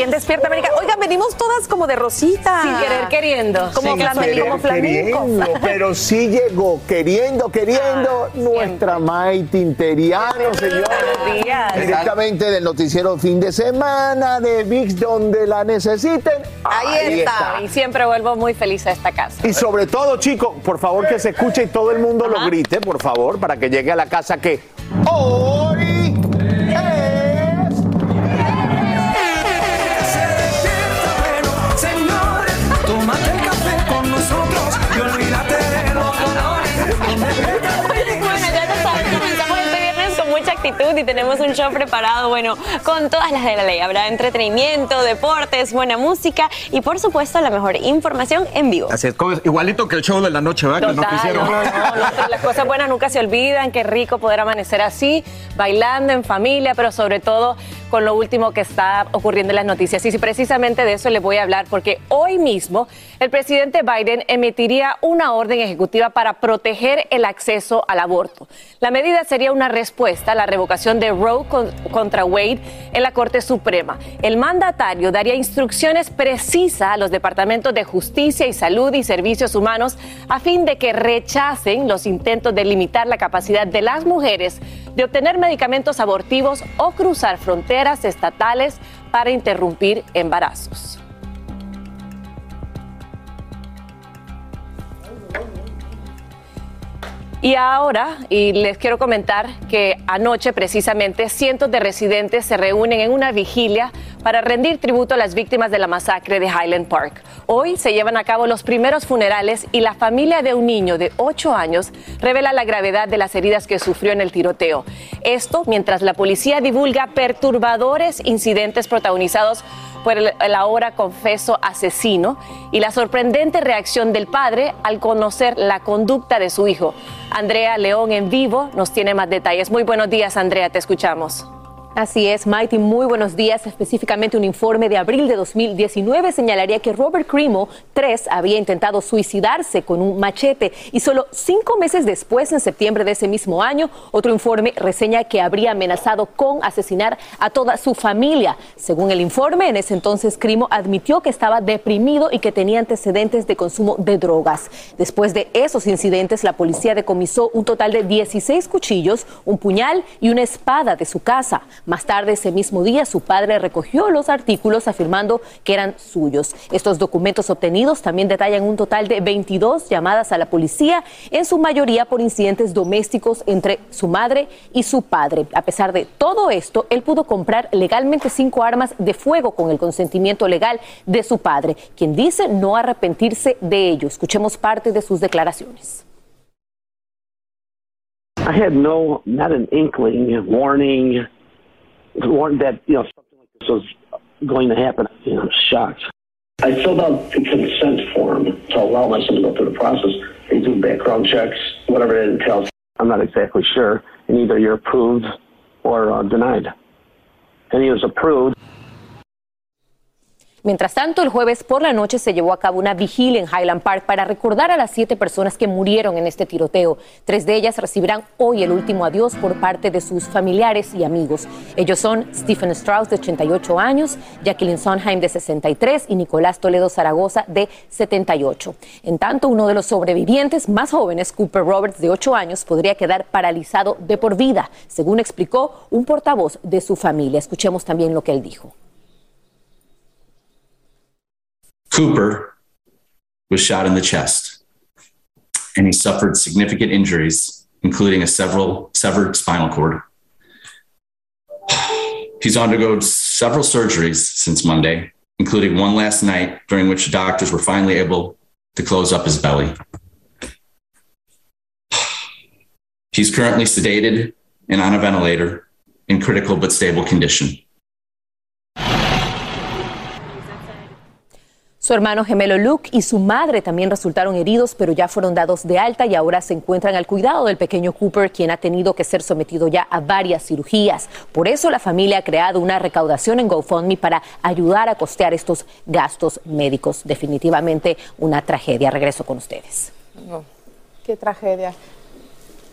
Aquí en Despierta América. Oigan, venimos todas como de rosita. Sin querer queriendo. Como, Sin flamenco, querer como flamenco. queriendo, pero sí llegó queriendo, queriendo nuestra Maite Interiano, señor. Buenos días. Directamente del noticiero fin de semana de VIX, donde la necesiten. Ahí, está. Y siempre vuelvo muy feliz a esta casa. Y sobre todo, chicos, por favor que se escuche y todo el mundo lo grite, por favor, para que llegue a la casa que hoy actitud y tenemos un show preparado, bueno, con todas las de la ley. Habrá entretenimiento, deportes, buena música y por supuesto la mejor información en vivo. Así es, igualito que el show de la noche, ¿verdad? Que Total, noticiero. no, no, no, las cosas buenas nunca se olvidan, qué rico poder amanecer así, bailando en familia, pero sobre todo con lo último que está ocurriendo en las noticias. Y precisamente de eso les voy a hablar, porque hoy mismo el presidente Biden emitiría una orden ejecutiva para proteger el acceso al aborto. La medida sería una respuesta a la revocación de Roe con- contra Wade en la Corte Suprema. El mandatario daría instrucciones precisas a los departamentos de Justicia y Salud y Servicios Humanos a fin de que rechacen los intentos de limitar la capacidad de las mujeres de obtener medicamentos abortivos o cruzar fronteras estatales para interrumpir embarazos. Y ahora, y les quiero comentar que anoche precisamente cientos de residentes se reúnen en una vigilia para rendir tributo a las víctimas de la masacre de Highland Park. Hoy se llevan a cabo los primeros funerales y la familia de un niño de 8 años revela la gravedad de las heridas que sufrió en el tiroteo. Esto mientras la policía divulga perturbadores incidentes protagonizados por el, el ahora confeso asesino y la sorprendente reacción del padre al conocer la conducta de su hijo. Andrea León en vivo nos tiene más detalles. Muy buenos días, Andrea, te escuchamos. Así es, Mighty, muy buenos días. Específicamente un informe de abril de 2019 señalaría que Robert Crimo, 3, había intentado suicidarse con un machete y solo cinco meses después, en septiembre de ese mismo año, otro informe reseña que habría amenazado con asesinar a toda su familia. Según el informe, en ese entonces Crimo admitió que estaba deprimido y que tenía antecedentes de consumo de drogas. Después de esos incidentes, la policía decomisó un total de 16 cuchillos, un puñal y una espada de su casa. Más tarde ese mismo día su padre recogió los artículos afirmando que eran suyos. Estos documentos obtenidos también detallan un total de 22 llamadas a la policía, en su mayoría por incidentes domésticos entre su madre y su padre. A pesar de todo esto, él pudo comprar legalmente cinco armas de fuego con el consentimiento legal de su padre, quien dice no arrepentirse de ello. Escuchemos parte de sus declaraciones. I had no, not an inkling, warning, warned that you know something like this was going to happen. You know, I was shocked. I filled out the consent form to allow my son to go through the process. They do background checks, whatever it entails. I'm not exactly sure, and either you're approved or uh, denied. And he was approved. Mientras tanto, el jueves por la noche se llevó a cabo una vigilia en Highland Park para recordar a las siete personas que murieron en este tiroteo. Tres de ellas recibirán hoy el último adiós por parte de sus familiares y amigos. Ellos son Stephen Strauss, de 88 años, Jacqueline Sondheim, de 63, y Nicolás Toledo Zaragoza, de 78. En tanto, uno de los sobrevivientes más jóvenes, Cooper Roberts, de 8 años, podría quedar paralizado de por vida, según explicó un portavoz de su familia. Escuchemos también lo que él dijo. Cooper was shot in the chest, and he suffered significant injuries, including a several severed spinal cord. He's undergone several surgeries since Monday, including one last night, during which doctors were finally able to close up his belly. He's currently sedated and on a ventilator in critical but stable condition. Su hermano gemelo Luke y su madre también resultaron heridos, pero ya fueron dados de alta y ahora se encuentran al cuidado del pequeño Cooper, quien ha tenido que ser sometido ya a varias cirugías. Por eso la familia ha creado una recaudación en GoFundMe para ayudar a costear estos gastos médicos. Definitivamente una tragedia. Regreso con ustedes. Qué tragedia.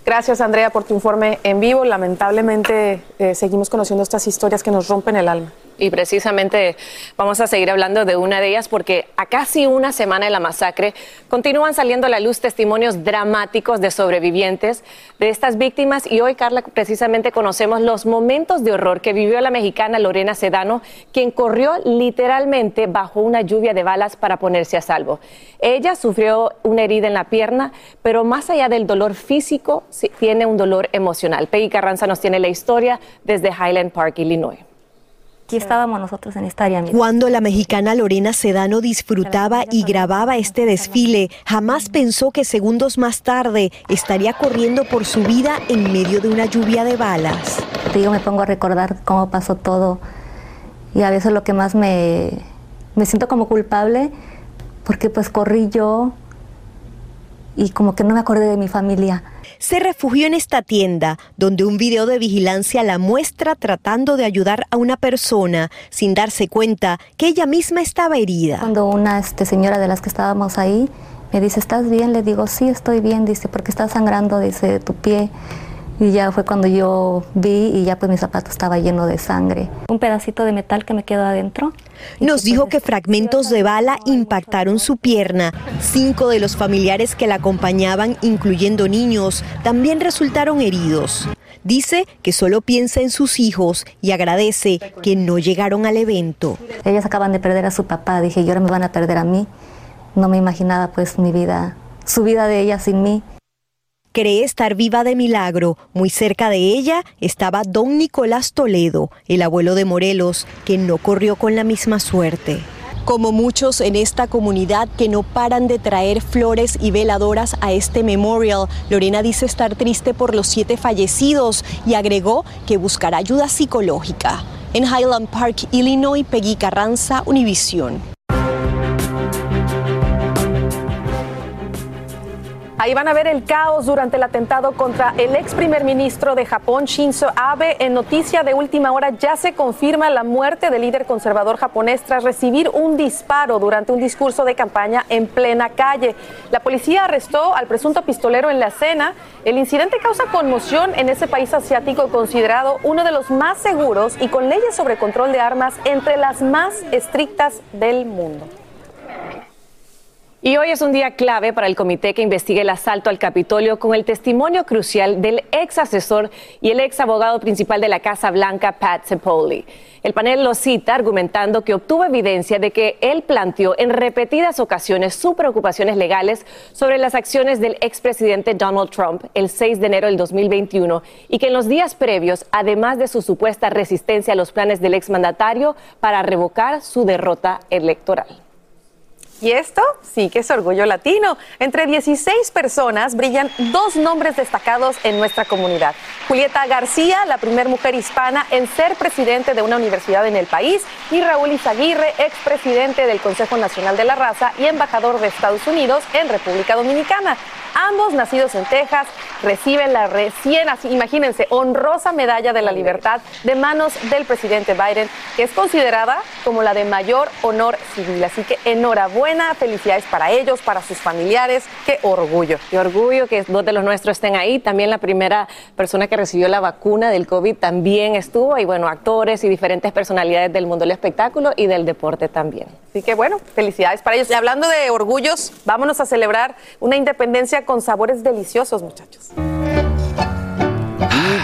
Gracias, Andrea, por tu informe en vivo. Lamentablemente, eh, seguimos conociendo estas historias que nos rompen el alma. Y precisamente vamos a seguir hablando de una de ellas porque a casi una semana de la masacre continúan saliendo a la luz testimonios dramáticos de sobrevivientes de estas víctimas y hoy, Carla, precisamente conocemos los momentos de horror que vivió la mexicana Lorena Sedano, quien corrió literalmente bajo una lluvia de balas para ponerse a salvo. Ella sufrió una herida en la pierna, pero más allá del dolor físico, tiene un dolor emocional. Peggy Carranza nos tiene la historia desde Highland Park, Illinois. Aquí estábamos nosotros en esta área. Cuando la mexicana Lorena Sedano disfrutaba y grababa este desfile, jamás pensó que segundos más tarde estaría corriendo por su vida en medio de una lluvia de balas. Yo me pongo a recordar cómo pasó todo y a veces lo que más me, me siento como culpable porque pues corrí yo y como que no me acordé de mi familia se refugió en esta tienda, donde un video de vigilancia la muestra tratando de ayudar a una persona sin darse cuenta que ella misma estaba herida. Cuando una este, señora de las que estábamos ahí me dice, ¿estás bien? Le digo, sí, estoy bien, dice, porque está sangrando, dice, de tu pie. Y ya fue cuando yo vi y ya pues mi zapato estaba lleno de sangre. Un pedacito de metal que me quedó adentro. Nos dijo que fragmentos de bala impactaron su pierna. Cinco de los familiares que la acompañaban, incluyendo niños, también resultaron heridos. Dice que solo piensa en sus hijos y agradece que no llegaron al evento. Ellas acaban de perder a su papá, dije, y ahora me van a perder a mí. No me imaginaba pues mi vida, su vida de ella sin mí cree estar viva de milagro. Muy cerca de ella estaba don Nicolás Toledo, el abuelo de Morelos, que no corrió con la misma suerte. Como muchos en esta comunidad que no paran de traer flores y veladoras a este memorial, Lorena dice estar triste por los siete fallecidos y agregó que buscará ayuda psicológica. En Highland Park, Illinois, Peggy Carranza, Univision. Ahí van a ver el caos durante el atentado contra el ex primer ministro de Japón, Shinzo Abe. En noticia de última hora ya se confirma la muerte del líder conservador japonés tras recibir un disparo durante un discurso de campaña en plena calle. La policía arrestó al presunto pistolero en la escena. El incidente causa conmoción en ese país asiático considerado uno de los más seguros y con leyes sobre control de armas entre las más estrictas del mundo. Y hoy es un día clave para el comité que investigue el asalto al Capitolio con el testimonio crucial del ex asesor y el ex abogado principal de la Casa Blanca, Pat Cipollone. El panel lo cita argumentando que obtuvo evidencia de que él planteó en repetidas ocasiones sus preocupaciones legales sobre las acciones del expresidente Donald Trump el 6 de enero del 2021 y que en los días previos, además de su supuesta resistencia a los planes del exmandatario para revocar su derrota electoral. Y esto sí que es orgullo latino. Entre 16 personas brillan dos nombres destacados en nuestra comunidad. Julieta García, la primera mujer hispana en ser presidente de una universidad en el país, y Raúl Izaguirre, expresidente del Consejo Nacional de la Raza y embajador de Estados Unidos en República Dominicana. Ambos nacidos en Texas reciben la recién, imagínense, honrosa medalla de la libertad de manos del presidente Biden, que es considerada como la de mayor honor civil. Así que enhorabuena, felicidades para ellos, para sus familiares. Qué orgullo. Qué orgullo que dos de los nuestros estén ahí. También la primera persona que recibió la vacuna del COVID también estuvo. Y bueno, actores y diferentes personalidades del mundo del espectáculo y del deporte también. Así que bueno, felicidades para ellos. Y hablando de orgullos, vámonos a celebrar una independencia con sabores deliciosos, muchachos.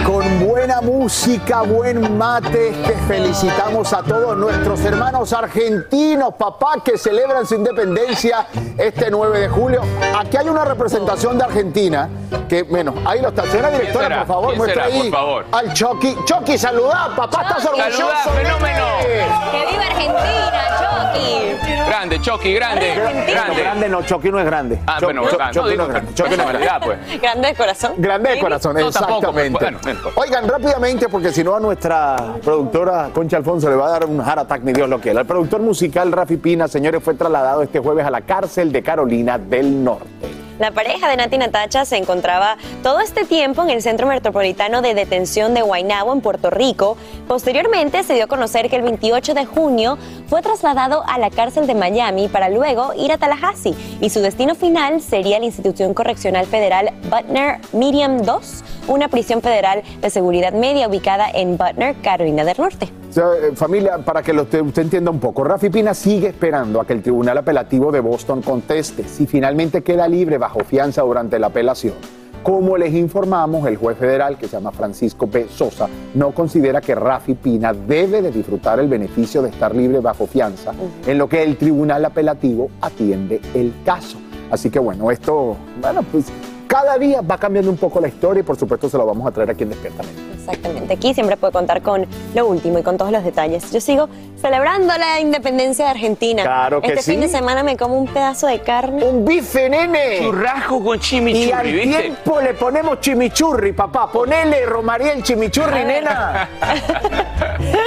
Con buena música, buen mate, te felicitamos a todos nuestros hermanos argentinos, papá, que celebran su independencia este 9 de julio. Aquí hay una representación de Argentina, que, bueno, ahí lo está. Señora directora, será? por favor, ¿Quién muestra será, ahí por favor? al Chucky. Chucky, saludá, papá, estás orgulloso. Saludá, fenómeno. ¡Que viva Argentina, Chucky! Grande, Chucky, grande. No, grande no, Chucky no es grande. Ah, bueno, no, Chucky no es que- grande. Chucky no es grande. pues. Grande de corazón. Grande de corazón, tampoco, exactamente. pues, bueno, Oigan, rápidamente, porque si no a nuestra productora Concha Alfonso le va a dar un heart attack, ni Dios lo quiera. El productor musical Rafi Pina, señores, fue trasladado este jueves a la cárcel de Carolina del Norte. La pareja de Nati Natacha se encontraba todo este tiempo en el Centro Metropolitano de Detención de Guaynabo, en Puerto Rico. Posteriormente se dio a conocer que el 28 de junio fue trasladado a la cárcel de Miami para luego ir a Tallahassee y su destino final sería la institución correccional federal Butner Medium 2, una prisión federal de seguridad media ubicada en Butner, Carolina del Norte. O sea, eh, familia, para que lo usted, usted entienda un poco, Rafi Pina sigue esperando a que el Tribunal Apelativo de Boston conteste si finalmente queda libre bajo fianza durante la apelación. Como les informamos, el juez federal, que se llama Francisco P. Sosa, no considera que Rafi Pina debe de disfrutar el beneficio de estar libre bajo fianza, en lo que el Tribunal Apelativo atiende el caso. Así que bueno, esto, bueno, pues cada día va cambiando un poco la historia y por supuesto se lo vamos a traer aquí en Despierta. Exactamente, aquí siempre puede contar con lo último y con todos los detalles. Yo sigo celebrando la independencia de Argentina. Claro que este sí. fin de semana me como un pedazo de carne. Un bife, nene. Churrasco con Y al chimichurri, ¿viste? tiempo le ponemos chimichurri, papá. Ponele, Romariel, chimichurri, nena.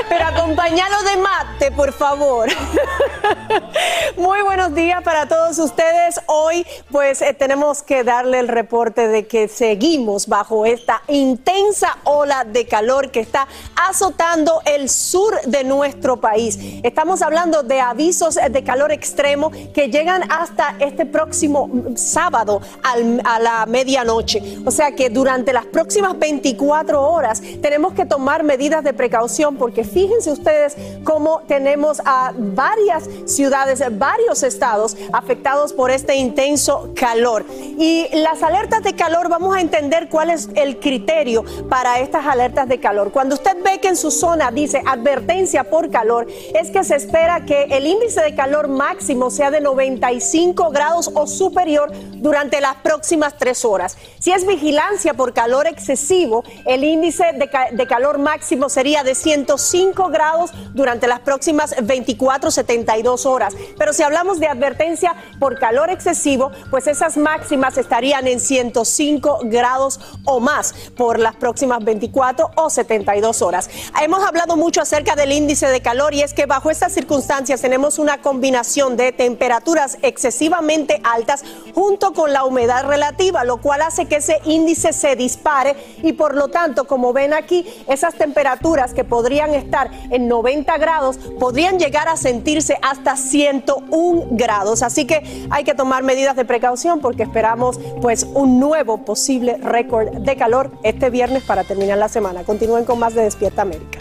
Pero acompañalo de mate, por favor. Muy buenos días para todos ustedes. Hoy, pues, eh, tenemos que darle el reporte de que seguimos bajo esta intensa ola de calor que está azotando el sur de nuestro país. Estamos hablando de avisos de calor extremo que llegan hasta este próximo sábado al- a la medianoche. O sea que durante las próximas 24 horas tenemos que tomar medidas de precaución porque fíjense ustedes cómo tenemos a varias ciudades, varios estados afectados por este intenso calor. Y las alertas de calor, vamos a entender cuál es el criterio para estas alertas de calor. Cuando usted ve que en su zona dice advertencia por calor, es que se espera que el índice de calor máximo sea de 95 grados o superior durante las próximas tres horas. Si es vigilancia por calor excesivo, el índice de, ca- de calor máximo sería de 105 grados durante las próximas 24, 72 horas. Pero si hablamos de advertencia por calor excesivo, pues esas máximas estarían en 105 grados o más por las próximas 24 o 72 horas. Hemos hablado mucho acerca del índice de calor y es que bajo estas circunstancias tenemos una combinación de temperaturas excesivamente altas junto con la humedad relativa, lo cual hace que ese índice se dispare y por lo tanto, como ven aquí, esas temperaturas que podrían estar en 90 grados podrían llegar a sentirse hasta 101 grados. Así que hay que tomar medidas de precaución porque esperamos pues un nuevo posible récord de calor este viernes para terminar la semana. Continúen con más de Despierta América.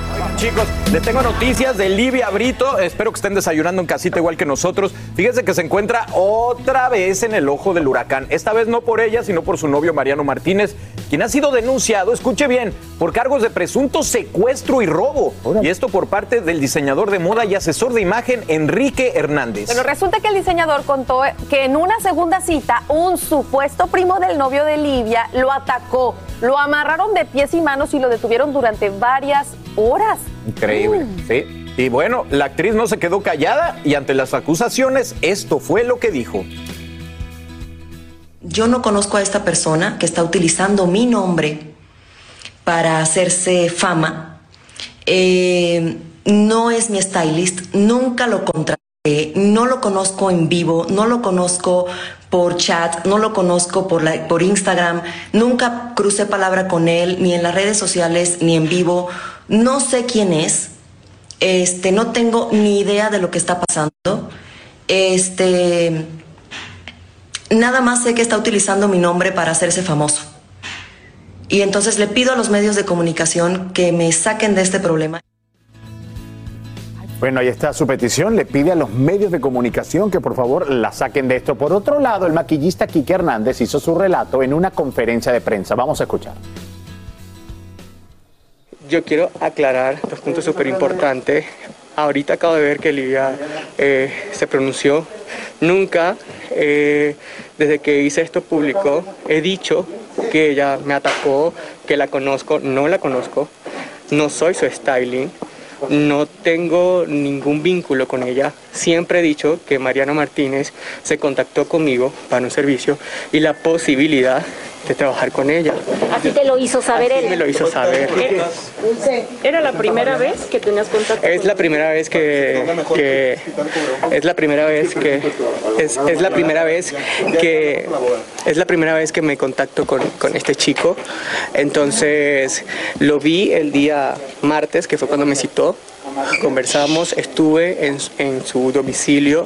Chicos, les tengo noticias de Livia Brito. Espero que estén desayunando en casita igual que nosotros. Fíjense que se encuentra otra vez en el ojo del huracán. Esta vez no por ella, sino por su novio Mariano Martínez, quien ha sido denunciado, escuche bien, por cargos de presunto secuestro y robo. Y esto por parte del diseñador de moda y asesor de imagen Enrique Hernández. Bueno, resulta que el diseñador contó que en una segunda cita, un supuesto primo del novio de Livia lo atacó. Lo amarraron de pies y manos y lo detuvieron durante varias horas. Increíble, sí. Y bueno, la actriz no se quedó callada y ante las acusaciones, esto fue lo que dijo. Yo no conozco a esta persona que está utilizando mi nombre para hacerse fama. Eh, no es mi stylist, nunca lo contraté, no lo conozco en vivo, no lo conozco por chat, no lo conozco por, la- por Instagram, nunca crucé palabra con él, ni en las redes sociales, ni en vivo. No sé quién es, este, no tengo ni idea de lo que está pasando. Este, nada más sé que está utilizando mi nombre para hacerse famoso. Y entonces le pido a los medios de comunicación que me saquen de este problema. Bueno, ahí está su petición. Le pide a los medios de comunicación que por favor la saquen de esto. Por otro lado, el maquillista Quique Hernández hizo su relato en una conferencia de prensa. Vamos a escuchar. Yo quiero aclarar dos puntos súper importantes. Ahorita acabo de ver que Livia eh, se pronunció. Nunca, eh, desde que hice esto público, he dicho que ella me atacó, que la conozco. No la conozco. No soy su styling. No tengo ningún vínculo con ella. Siempre he dicho que Mariano Martínez se contactó conmigo para un servicio y la posibilidad de trabajar con ella. Así te lo hizo saber Así él. me lo hizo saber. ¿Era la primera vez que tenías contacto? Es la primera vez que, que- es la primera vez que es, es la primera vez que es la primera vez que me contacto con, con este chico. Entonces lo vi el día martes, que fue cuando me citó. Conversamos, estuve en, en su domicilio,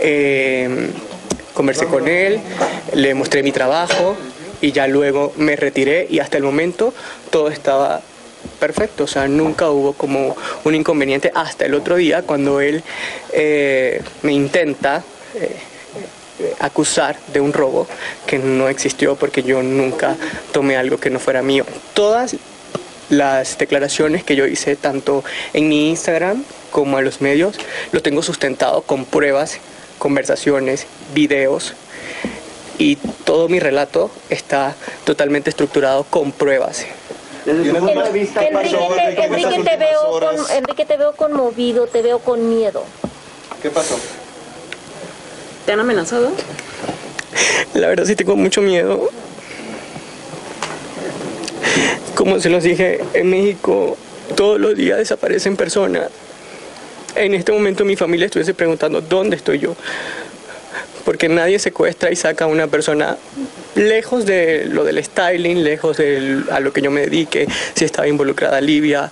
eh, conversé con él, le mostré mi trabajo y ya luego me retiré y hasta el momento todo estaba perfecto, o sea, nunca hubo como un inconveniente hasta el otro día cuando él eh, me intenta eh, acusar de un robo que no existió porque yo nunca tomé algo que no fuera mío. Todas las declaraciones que yo hice tanto en mi Instagram como a los medios lo tengo sustentado con pruebas, conversaciones, videos y todo mi relato está totalmente estructurado con pruebas. Enrique, te, Enrique, te veo con- Enrique, te veo conmovido, te veo con miedo. ¿Qué pasó? ¿Te han amenazado? La verdad sí tengo mucho miedo. Como se los dije, en México todos los días desaparecen personas. En este momento mi familia estuviese preguntando dónde estoy yo. Porque nadie secuestra y saca a una persona lejos de lo del styling, lejos de a lo que yo me dedique, si estaba involucrada Livia.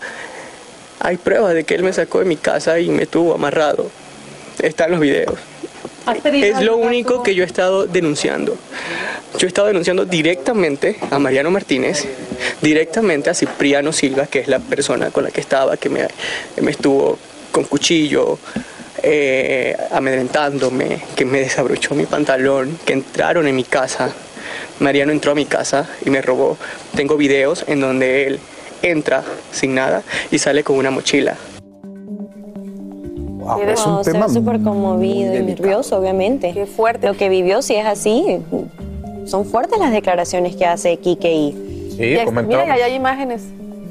Hay pruebas de que él me sacó de mi casa y me tuvo amarrado. Están los videos. Es lo único que yo he estado denunciando. Yo he estado denunciando directamente a Mariano Martínez, directamente a Cipriano Silva, que es la persona con la que estaba, que me, me estuvo con cuchillo, eh, amedrentándome, que me desabrochó mi pantalón, que entraron en mi casa. Mariano entró a mi casa y me robó. Tengo videos en donde él entra sin nada y sale con una mochila. Wow, es un tema súper conmovido y nervioso, obviamente. Qué fuerte. Lo que vivió, si es así, son fuertes las declaraciones que hace Kike y... Sí, Mira, ahí hay imágenes.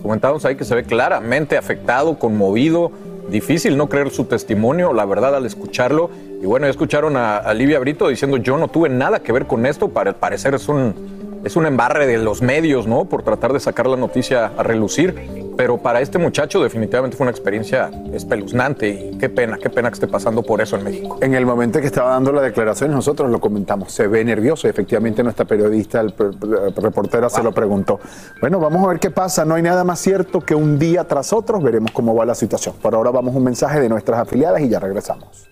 Comentábamos ahí que se ve claramente afectado, conmovido. Difícil no creer su testimonio, la verdad, al escucharlo. Y bueno, ya escucharon a, a Livia Brito diciendo, yo no tuve nada que ver con esto. Para el parecer es un, es un embarre de los medios, ¿no? Por tratar de sacar la noticia a relucir. Pero para este muchacho definitivamente fue una experiencia espeluznante y qué pena, qué pena que esté pasando por eso en México. En el momento que estaba dando la declaración, nosotros lo comentamos, se ve nervioso. Efectivamente, nuestra periodista, el, reportera, se lo preguntó. Bueno, vamos a ver qué pasa. No hay nada más cierto que un día tras otro veremos cómo va la situación. Por ahora vamos a un mensaje de nuestras afiliadas y ya regresamos.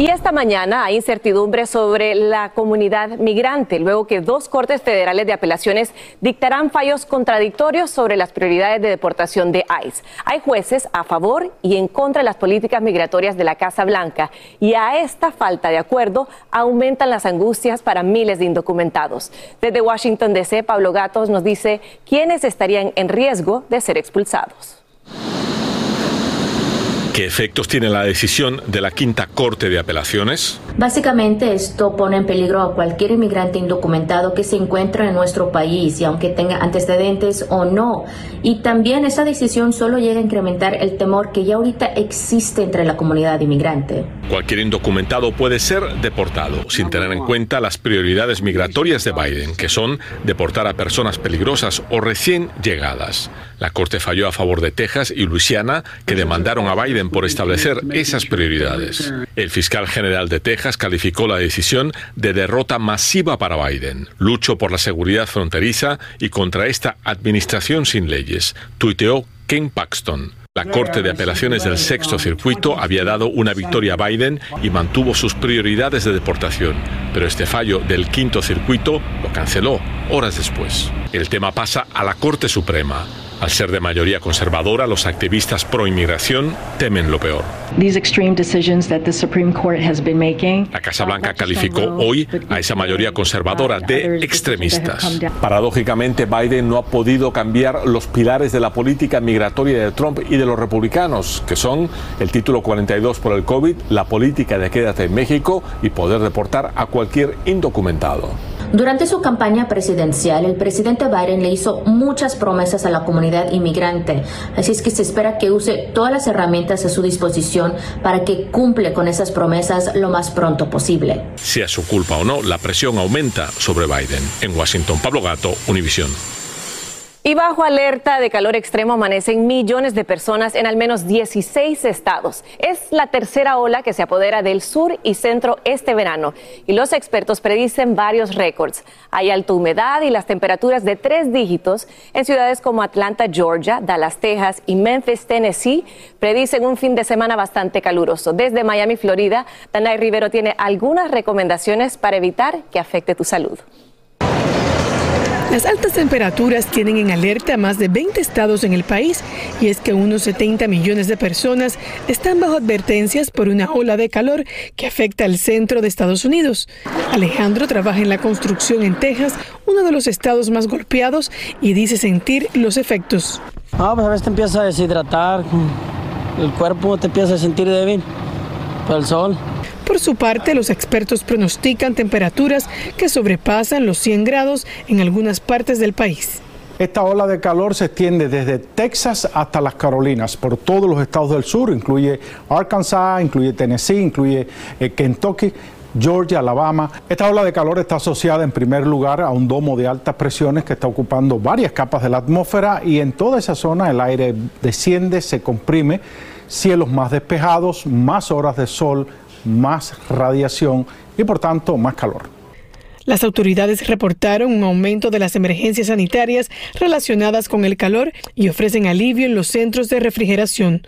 Y esta mañana hay incertidumbre sobre la comunidad migrante, luego que dos cortes federales de apelaciones dictarán fallos contradictorios sobre las prioridades de deportación de ICE. Hay jueces a favor y en contra de las políticas migratorias de la Casa Blanca y a esta falta de acuerdo aumentan las angustias para miles de indocumentados. Desde Washington DC, Pablo Gatos nos dice quiénes estarían en riesgo de ser expulsados. ¿Qué efectos tiene la decisión de la Quinta Corte de Apelaciones? Básicamente esto pone en peligro a cualquier inmigrante indocumentado que se encuentra en nuestro país y aunque tenga antecedentes o no. Y también esa decisión solo llega a incrementar el temor que ya ahorita existe entre la comunidad inmigrante. Cualquier indocumentado puede ser deportado sin tener en cuenta las prioridades migratorias de Biden, que son deportar a personas peligrosas o recién llegadas. La Corte falló a favor de Texas y Luisiana, que demandaron a Biden por establecer esas prioridades. El fiscal general de Calificó la decisión de derrota masiva para Biden. Lucho por la seguridad fronteriza y contra esta administración sin leyes, tuiteó Ken Paxton. La Corte de Apelaciones del Sexto Circuito había dado una victoria a Biden y mantuvo sus prioridades de deportación, pero este fallo del Quinto Circuito lo canceló horas después. El tema pasa a la Corte Suprema. Al ser de mayoría conservadora, los activistas pro inmigración temen lo peor. La Casa Blanca calificó hoy a esa mayoría conservadora de extremistas. Paradójicamente, Biden no ha podido cambiar los pilares de la política migratoria de Trump y de los republicanos, que son el título 42 por el COVID, la política de quédate en México y poder deportar a cualquier indocumentado. Durante su campaña presidencial, el presidente Biden le hizo muchas promesas a la comunidad inmigrante, así es que se espera que use todas las herramientas a su disposición para que cumple con esas promesas lo más pronto posible. Sea su culpa o no, la presión aumenta sobre Biden. En Washington, Pablo Gato, Univisión. Y bajo alerta de calor extremo amanecen millones de personas en al menos 16 estados. Es la tercera ola que se apodera del sur y centro este verano y los expertos predicen varios récords. Hay alta humedad y las temperaturas de tres dígitos en ciudades como Atlanta, Georgia, Dallas, Texas y Memphis, Tennessee predicen un fin de semana bastante caluroso. Desde Miami, Florida, Danay Rivero tiene algunas recomendaciones para evitar que afecte tu salud. Las altas temperaturas tienen en alerta a más de 20 estados en el país y es que unos 70 millones de personas están bajo advertencias por una ola de calor que afecta al centro de Estados Unidos. Alejandro trabaja en la construcción en Texas, uno de los estados más golpeados, y dice sentir los efectos. No, pues a veces te empieza a deshidratar, el cuerpo te empieza a sentir débil por el sol. Por su parte, los expertos pronostican temperaturas que sobrepasan los 100 grados en algunas partes del país. Esta ola de calor se extiende desde Texas hasta las Carolinas, por todos los estados del sur, incluye Arkansas, incluye Tennessee, incluye eh, Kentucky. Georgia, Alabama. Esta ola de calor está asociada en primer lugar a un domo de altas presiones que está ocupando varias capas de la atmósfera y en toda esa zona el aire desciende, se comprime, cielos más despejados, más horas de sol, más radiación y por tanto más calor. Las autoridades reportaron un aumento de las emergencias sanitarias relacionadas con el calor y ofrecen alivio en los centros de refrigeración,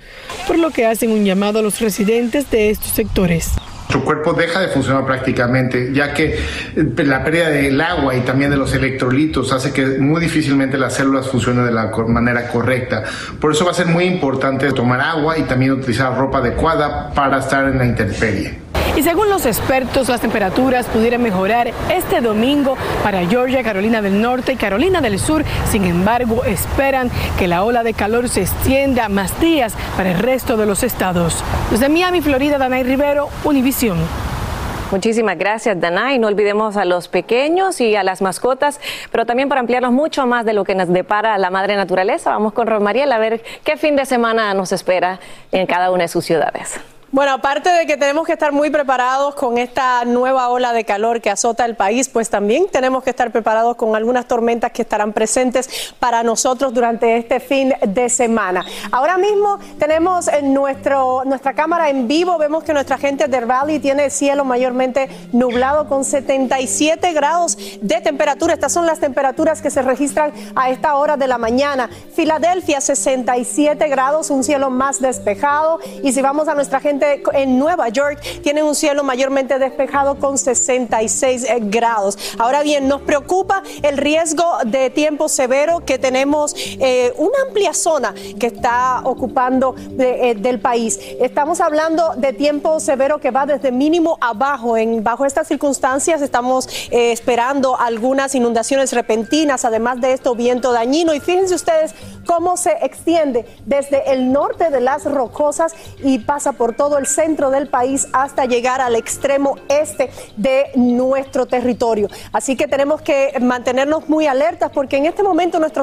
por lo que hacen un llamado a los residentes de estos sectores. Nuestro cuerpo deja de funcionar prácticamente, ya que eh, la pérdida del agua y también de los electrolitos hace que muy difícilmente las células funcionen de la manera correcta. Por eso va a ser muy importante tomar agua y también utilizar ropa adecuada para estar en la intemperie. Y según los expertos, las temperaturas pudieran mejorar este domingo para Georgia, Carolina del Norte y Carolina del Sur. Sin embargo, esperan que la ola de calor se extienda más días para el resto de los estados. Desde Miami, Florida, Danay Rivero, Univisión. Muchísimas gracias, Danay. No olvidemos a los pequeños y a las mascotas, pero también para ampliarnos mucho más de lo que nos depara la madre naturaleza, vamos con Romariel a ver qué fin de semana nos espera en cada una de sus ciudades. Bueno, aparte de que tenemos que estar muy preparados con esta nueva ola de calor que azota el país, pues también tenemos que estar preparados con algunas tormentas que estarán presentes para nosotros durante este fin de semana. Ahora mismo tenemos en nuestro, nuestra cámara en vivo, vemos que nuestra gente del Valley tiene el cielo mayormente nublado con 77 grados de temperatura. Estas son las temperaturas que se registran a esta hora de la mañana. Filadelfia 67 grados, un cielo más despejado. Y si vamos a nuestra gente en Nueva York tienen un cielo mayormente despejado con 66 eh, grados. Ahora bien, nos preocupa el riesgo de tiempo severo que tenemos eh, una amplia zona que está ocupando eh, del país. Estamos hablando de tiempo severo que va desde mínimo abajo. En, bajo estas circunstancias estamos esperando algunas inundaciones repentinas, además de esto viento dañino. Y fíjense ustedes cómo se extiende desde el norte de las rocosas y pasa por todo el centro del país hasta llegar al extremo este de nuestro territorio. Así que tenemos que mantenernos muy alertas porque en este momento nuestro,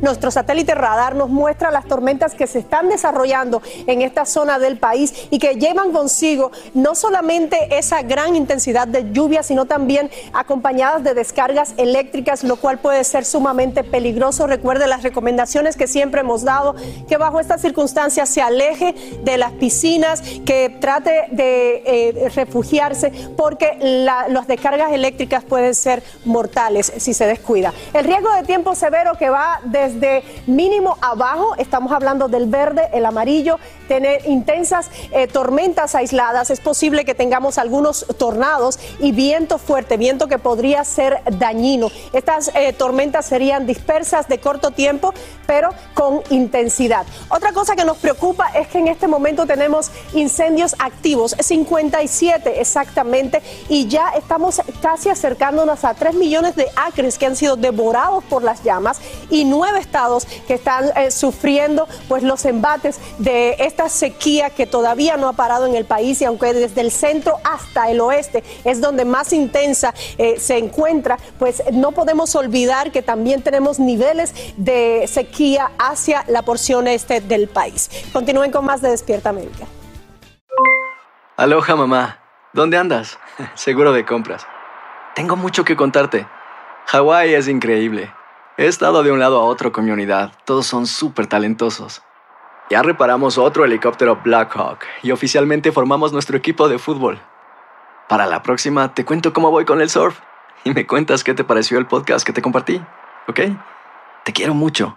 nuestro satélite radar nos muestra las tormentas que se están desarrollando en esta zona del país y que llevan consigo no solamente esa gran intensidad de lluvia, sino también acompañadas de descargas eléctricas, lo cual puede ser sumamente peligroso. Recuerde las recomendaciones que siempre hemos dado, que bajo estas circunstancias se aleje de las piscinas, que trate de eh, refugiarse porque las descargas eléctricas pueden ser mortales si se descuida. El riesgo de tiempo severo que va desde mínimo abajo, estamos hablando del verde, el amarillo, tener intensas eh, tormentas aisladas, es posible que tengamos algunos tornados y viento fuerte, viento que podría ser dañino. Estas eh, tormentas serían dispersas de corto tiempo, pero con intensidad. Otra cosa que nos preocupa es que en este momento tenemos incendios activos, 57 exactamente, y ya estamos casi acercándonos a 3 millones de acres que han sido devorados por las llamas y nueve estados que están eh, sufriendo pues los embates de esta sequía que todavía no ha parado en el país y aunque desde el centro hasta el oeste es donde más intensa eh, se encuentra, pues no podemos olvidar que también tenemos niveles de sequía hacia la porción este del país. Continúen con más de Despierta América. Aloha mamá, ¿dónde andas? Seguro de compras. Tengo mucho que contarte. Hawái es increíble. He estado de un lado a otro con mi unidad. Todos son súper talentosos. Ya reparamos otro helicóptero Blackhawk y oficialmente formamos nuestro equipo de fútbol. Para la próxima te cuento cómo voy con el surf y me cuentas qué te pareció el podcast que te compartí, ¿ok? Te quiero mucho.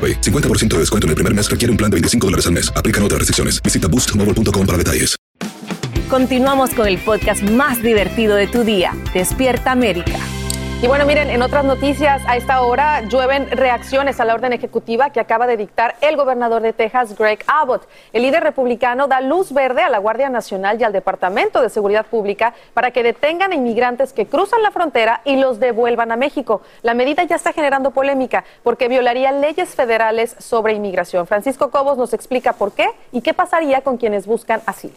AroPay. 50% de descuento en el primer mes requiere un plan de 25 dólares al mes. Aplican otras restricciones. Visita boostmobile.com para detalles. Continuamos con el podcast más divertido de tu día, Despierta América. Y bueno, miren, en otras noticias, a esta hora llueven reacciones a la orden ejecutiva que acaba de dictar el gobernador de Texas, Greg Abbott. El líder republicano da luz verde a la Guardia Nacional y al Departamento de Seguridad Pública para que detengan a inmigrantes que cruzan la frontera y los devuelvan a México. La medida ya está generando polémica porque violaría leyes federales sobre inmigración. Francisco Cobos nos explica por qué y qué pasaría con quienes buscan asilo.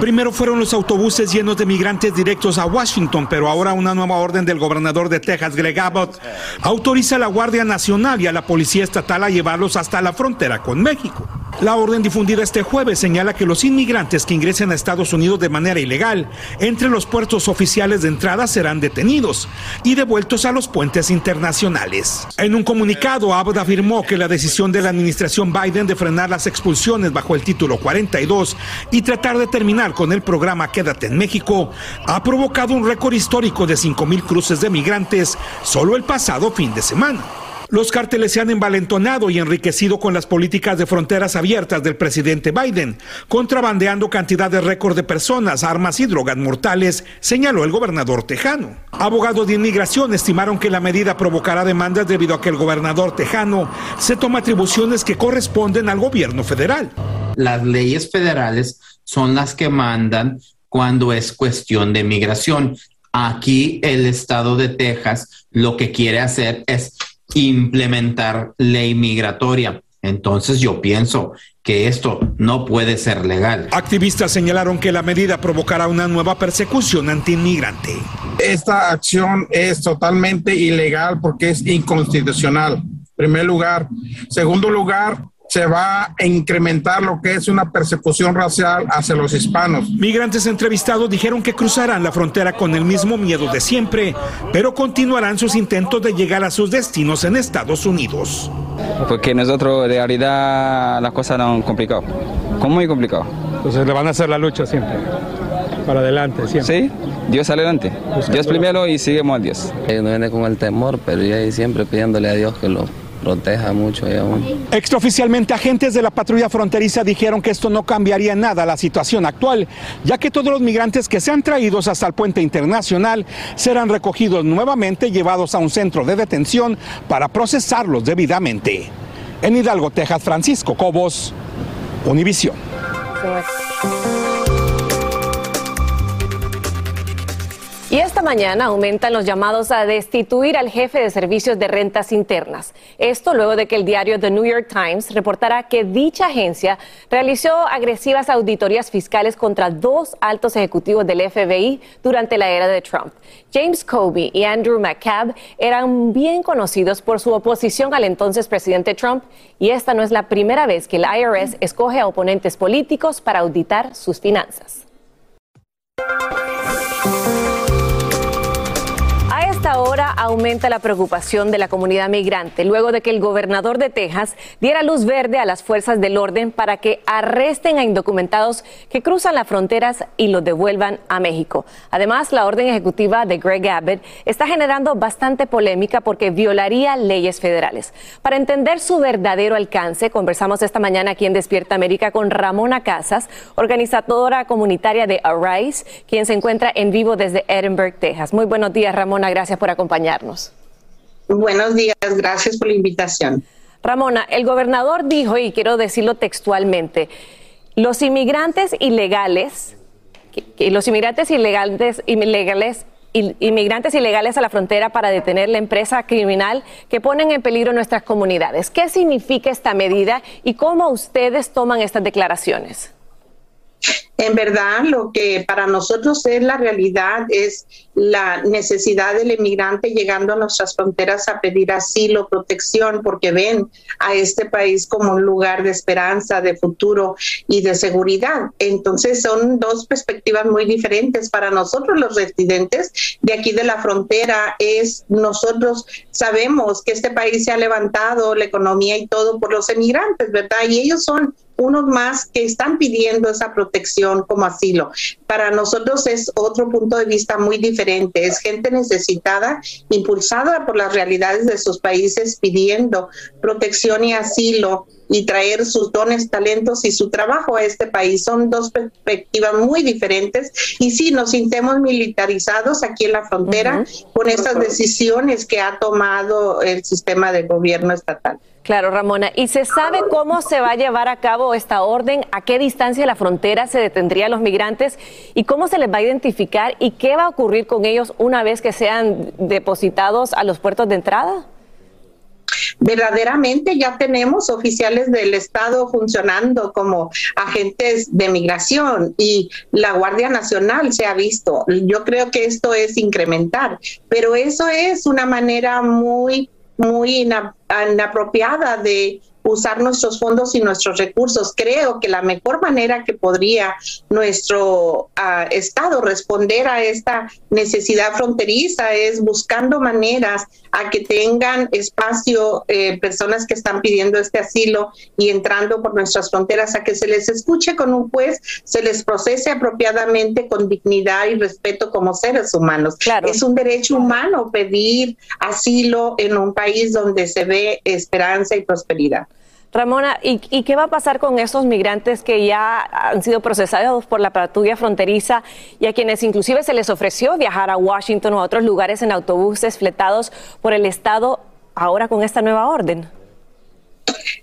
Primero fueron los autobuses llenos de migrantes directos a Washington, pero ahora una nueva orden del gobernador de Texas, Greg Abbott, autoriza a la Guardia Nacional y a la Policía Estatal a llevarlos hasta la frontera con México. La orden difundida este jueves señala que los inmigrantes que ingresen a Estados Unidos de manera ilegal entre los puertos oficiales de entrada serán detenidos y devueltos a los puentes internacionales. En un comunicado, Abbott afirmó que la decisión de la administración Biden de frenar las expulsiones bajo el título 42 y tratar de terminar con el programa Quédate en México ha provocado un récord histórico de 5.000 cruces de migrantes solo el pasado fin de semana. Los cárteles se han envalentonado y enriquecido con las políticas de fronteras abiertas del presidente Biden, contrabandeando cantidades récord de personas, armas y drogas mortales, señaló el gobernador tejano. Abogados de inmigración estimaron que la medida provocará demandas debido a que el gobernador tejano se toma atribuciones que corresponden al gobierno federal. Las leyes federales son las que mandan cuando es cuestión de migración. Aquí el estado de Texas lo que quiere hacer es implementar ley migratoria. Entonces yo pienso que esto no puede ser legal. Activistas señalaron que la medida provocará una nueva persecución antiinmigrante. Esta acción es totalmente ilegal porque es inconstitucional. En primer lugar. Segundo lugar, se va a incrementar lo que es una persecución racial hacia los hispanos. Migrantes entrevistados dijeron que cruzarán la frontera con el mismo miedo de siempre, pero continuarán sus intentos de llegar a sus destinos en Estados Unidos. Porque nosotros de realidad las cosas no complicado, muy complicado. Entonces le van a hacer la lucha siempre, para adelante siempre. Sí, Dios adelante. Dios primero y seguimos a Dios. no viene con el temor, pero ya siempre pidiéndole a Dios que lo proteja mucho y aún. Extraoficialmente, agentes de la patrulla fronteriza dijeron que esto no cambiaría nada la situación actual, ya que todos los migrantes que sean traídos hasta el puente internacional serán recogidos nuevamente y llevados a un centro de detención para procesarlos debidamente. En Hidalgo, Texas, Francisco Cobos, Univisión. Y esta mañana aumentan los llamados a destituir al jefe de servicios de rentas internas. Esto luego de que el diario The New York Times reportara que dicha agencia realizó agresivas auditorías fiscales contra dos altos ejecutivos del FBI durante la era de Trump. James Comey y Andrew McCabe eran bien conocidos por su oposición al entonces presidente Trump y esta no es la primera vez que el IRS escoge a oponentes políticos para auditar sus finanzas. Ahora aumenta la preocupación de la comunidad migrante luego de que el gobernador de Texas diera luz verde a las fuerzas del orden para que arresten a indocumentados que cruzan las fronteras y los devuelvan a México. Además, la orden ejecutiva de Greg Abbott está generando bastante polémica porque violaría leyes federales. Para entender su verdadero alcance, conversamos esta mañana aquí en Despierta América con Ramona Casas, organizadora comunitaria de Arise, quien se encuentra en vivo desde Edinburgh, Texas. Muy buenos días, Ramona. Gracias por acompañarnos. Buenos días, gracias por la invitación. Ramona, el gobernador dijo, y quiero decirlo textualmente, los inmigrantes ilegales, los inmigrantes ilegales, ilegales inmigrantes ilegales a la frontera para detener la empresa criminal que ponen en peligro nuestras comunidades. ¿Qué significa esta medida y cómo ustedes toman estas declaraciones? En verdad, lo que para nosotros es la realidad es la necesidad del emigrante llegando a nuestras fronteras a pedir asilo, protección, porque ven a este país como un lugar de esperanza, de futuro y de seguridad. Entonces son dos perspectivas muy diferentes. Para nosotros los residentes de aquí de la frontera es nosotros sabemos que este país se ha levantado, la economía y todo por los emigrantes, ¿verdad? Y ellos son unos más que están pidiendo esa protección como asilo. Para nosotros es otro punto de vista muy diferente. Es gente necesitada, impulsada por las realidades de sus países, pidiendo protección y asilo y traer sus dones, talentos y su trabajo a este país. Son dos perspectivas muy diferentes y sí, nos sintemos militarizados aquí en la frontera con estas decisiones que ha tomado el sistema de gobierno estatal. Claro, Ramona. ¿Y se sabe cómo se va a llevar a cabo esta orden? ¿A qué distancia de la frontera se detendrían los migrantes? ¿Y cómo se les va a identificar? ¿Y qué va a ocurrir con ellos una vez que sean depositados a los puertos de entrada? verdaderamente ya tenemos oficiales del Estado funcionando como agentes de migración y la Guardia Nacional se ha visto. Yo creo que esto es incrementar, pero eso es una manera muy muy inapropiada de usar nuestros fondos y nuestros recursos. Creo que la mejor manera que podría nuestro ah, Estado responder a esta necesidad fronteriza es buscando maneras a que tengan espacio eh, personas que están pidiendo este asilo y entrando por nuestras fronteras, a que se les escuche con un juez, se les procese apropiadamente con dignidad y respeto como seres humanos. Claro. Es un derecho humano pedir asilo en un país donde se ve esperanza y prosperidad. Ramona, ¿y, qué va a pasar con esos migrantes que ya han sido procesados por la patrulla fronteriza y a quienes inclusive se les ofreció viajar a Washington o a otros lugares en autobuses fletados por el Estado ahora con esta nueva orden?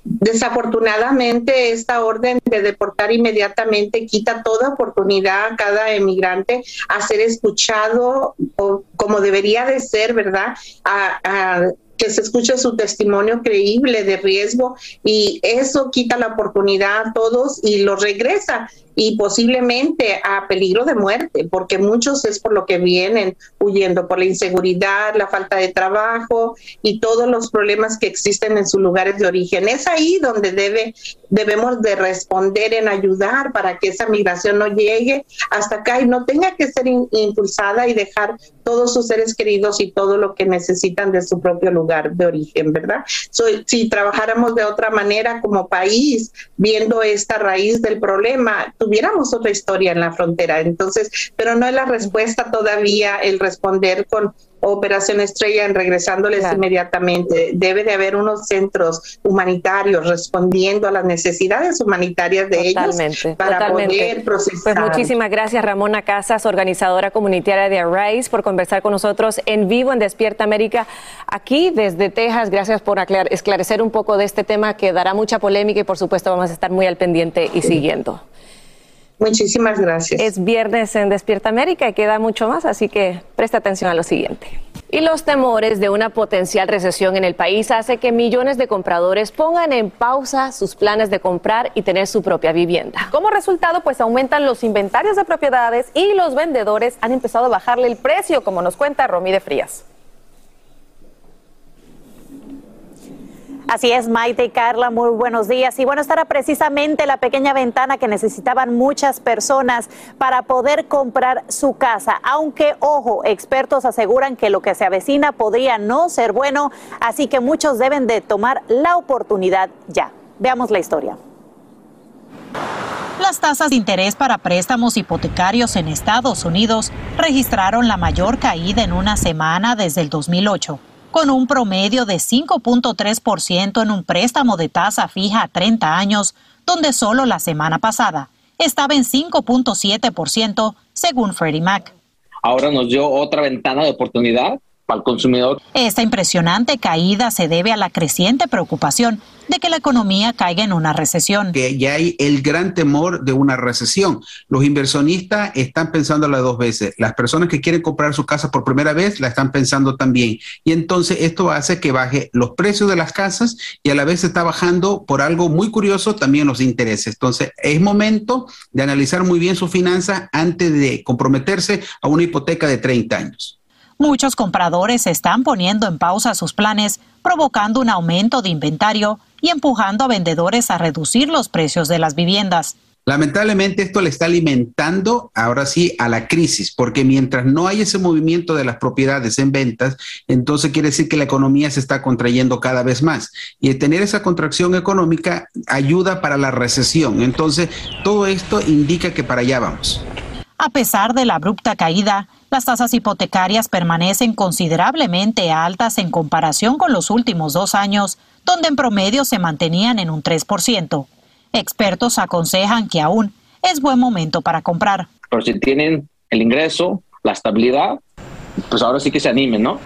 Desafortunadamente, esta orden de deportar inmediatamente quita toda oportunidad a cada emigrante a ser escuchado o, como debería de ser, ¿verdad? Que se escuche su testimonio creíble de riesgo y eso quita la oportunidad a todos y los regresa y posiblemente a peligro de muerte, porque muchos es por lo que vienen huyendo, por la inseguridad, la falta de trabajo y todos los problemas que existen en sus lugares de origen. Es ahí donde debe, debemos de responder en ayudar para que esa migración no llegue hasta acá y no tenga que ser impulsada y dejar todos sus seres queridos y todo lo que necesitan de su propio lugar de origen, ¿verdad? si trabajáramos de otra manera como país, viendo esta raíz del problema, tuviéramos otra historia en la frontera. Entonces, pero no es la respuesta todavía el responder con Operación Estrella en regresándoles inmediatamente. Debe de haber unos centros humanitarios respondiendo a las necesidades humanitarias de ellos para poder procesar. Pues muchísimas gracias Ramona Casas, organizadora comunitaria de Arise, por conversar con nosotros en vivo en Despierta América aquí desde Texas. Gracias por esclarecer un poco de este tema que dará mucha polémica y por supuesto vamos a estar muy al pendiente y siguiendo. Muchísimas gracias. Es viernes en Despierta América y queda mucho más, así que presta atención a lo siguiente. Y los temores de una potencial recesión en el país hace que millones de compradores pongan en pausa sus planes de comprar y tener su propia vivienda. Como resultado, pues aumentan los inventarios de propiedades y los vendedores han empezado a bajarle el precio, como nos cuenta Romy de Frías. Así es, Maite y Carla, muy buenos días. Y bueno, esta era precisamente la pequeña ventana que necesitaban muchas personas para poder comprar su casa. Aunque, ojo, expertos aseguran que lo que se avecina podría no ser bueno, así que muchos deben de tomar la oportunidad ya. Veamos la historia. Las tasas de interés para préstamos hipotecarios en Estados Unidos registraron la mayor caída en una semana desde el 2008 con un promedio de 5.3% en un préstamo de tasa fija a 30 años, donde solo la semana pasada estaba en 5.7% según Freddie Mac. Ahora nos dio otra ventana de oportunidad para el consumidor. Esta impresionante caída se debe a la creciente preocupación de que la economía caiga en una recesión. Que ya hay el gran temor de una recesión. Los inversionistas están pensándola dos veces. Las personas que quieren comprar su casa por primera vez la están pensando también. Y entonces esto hace que baje los precios de las casas y a la vez está bajando por algo muy curioso también los intereses. Entonces es momento de analizar muy bien su finanza antes de comprometerse a una hipoteca de 30 años. Muchos compradores están poniendo en pausa sus planes, provocando un aumento de inventario y empujando a vendedores a reducir los precios de las viviendas. Lamentablemente esto le está alimentando ahora sí a la crisis, porque mientras no hay ese movimiento de las propiedades en ventas, entonces quiere decir que la economía se está contrayendo cada vez más. Y tener esa contracción económica ayuda para la recesión. Entonces todo esto indica que para allá vamos. A pesar de la abrupta caída, Las tasas hipotecarias permanecen considerablemente altas en comparación con los últimos dos años, donde en promedio se mantenían en un 3%. Expertos aconsejan que aún es buen momento para comprar. Pero si tienen el ingreso, la estabilidad, pues ahora sí que se animen, ¿no?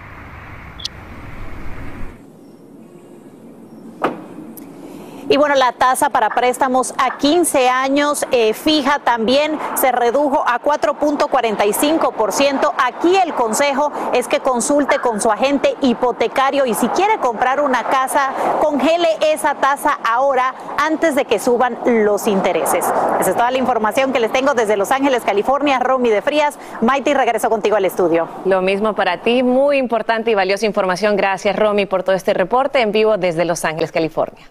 Y bueno, la tasa para préstamos a 15 años eh, fija también se redujo a 4.45%. Aquí el consejo es que consulte con su agente hipotecario y si quiere comprar una casa, congele esa tasa ahora antes de que suban los intereses. Esa es toda la información que les tengo desde Los Ángeles, California. Romy de Frías, Maite, regreso contigo al estudio. Lo mismo para ti, muy importante y valiosa información. Gracias, Romy, por todo este reporte en vivo desde Los Ángeles, California.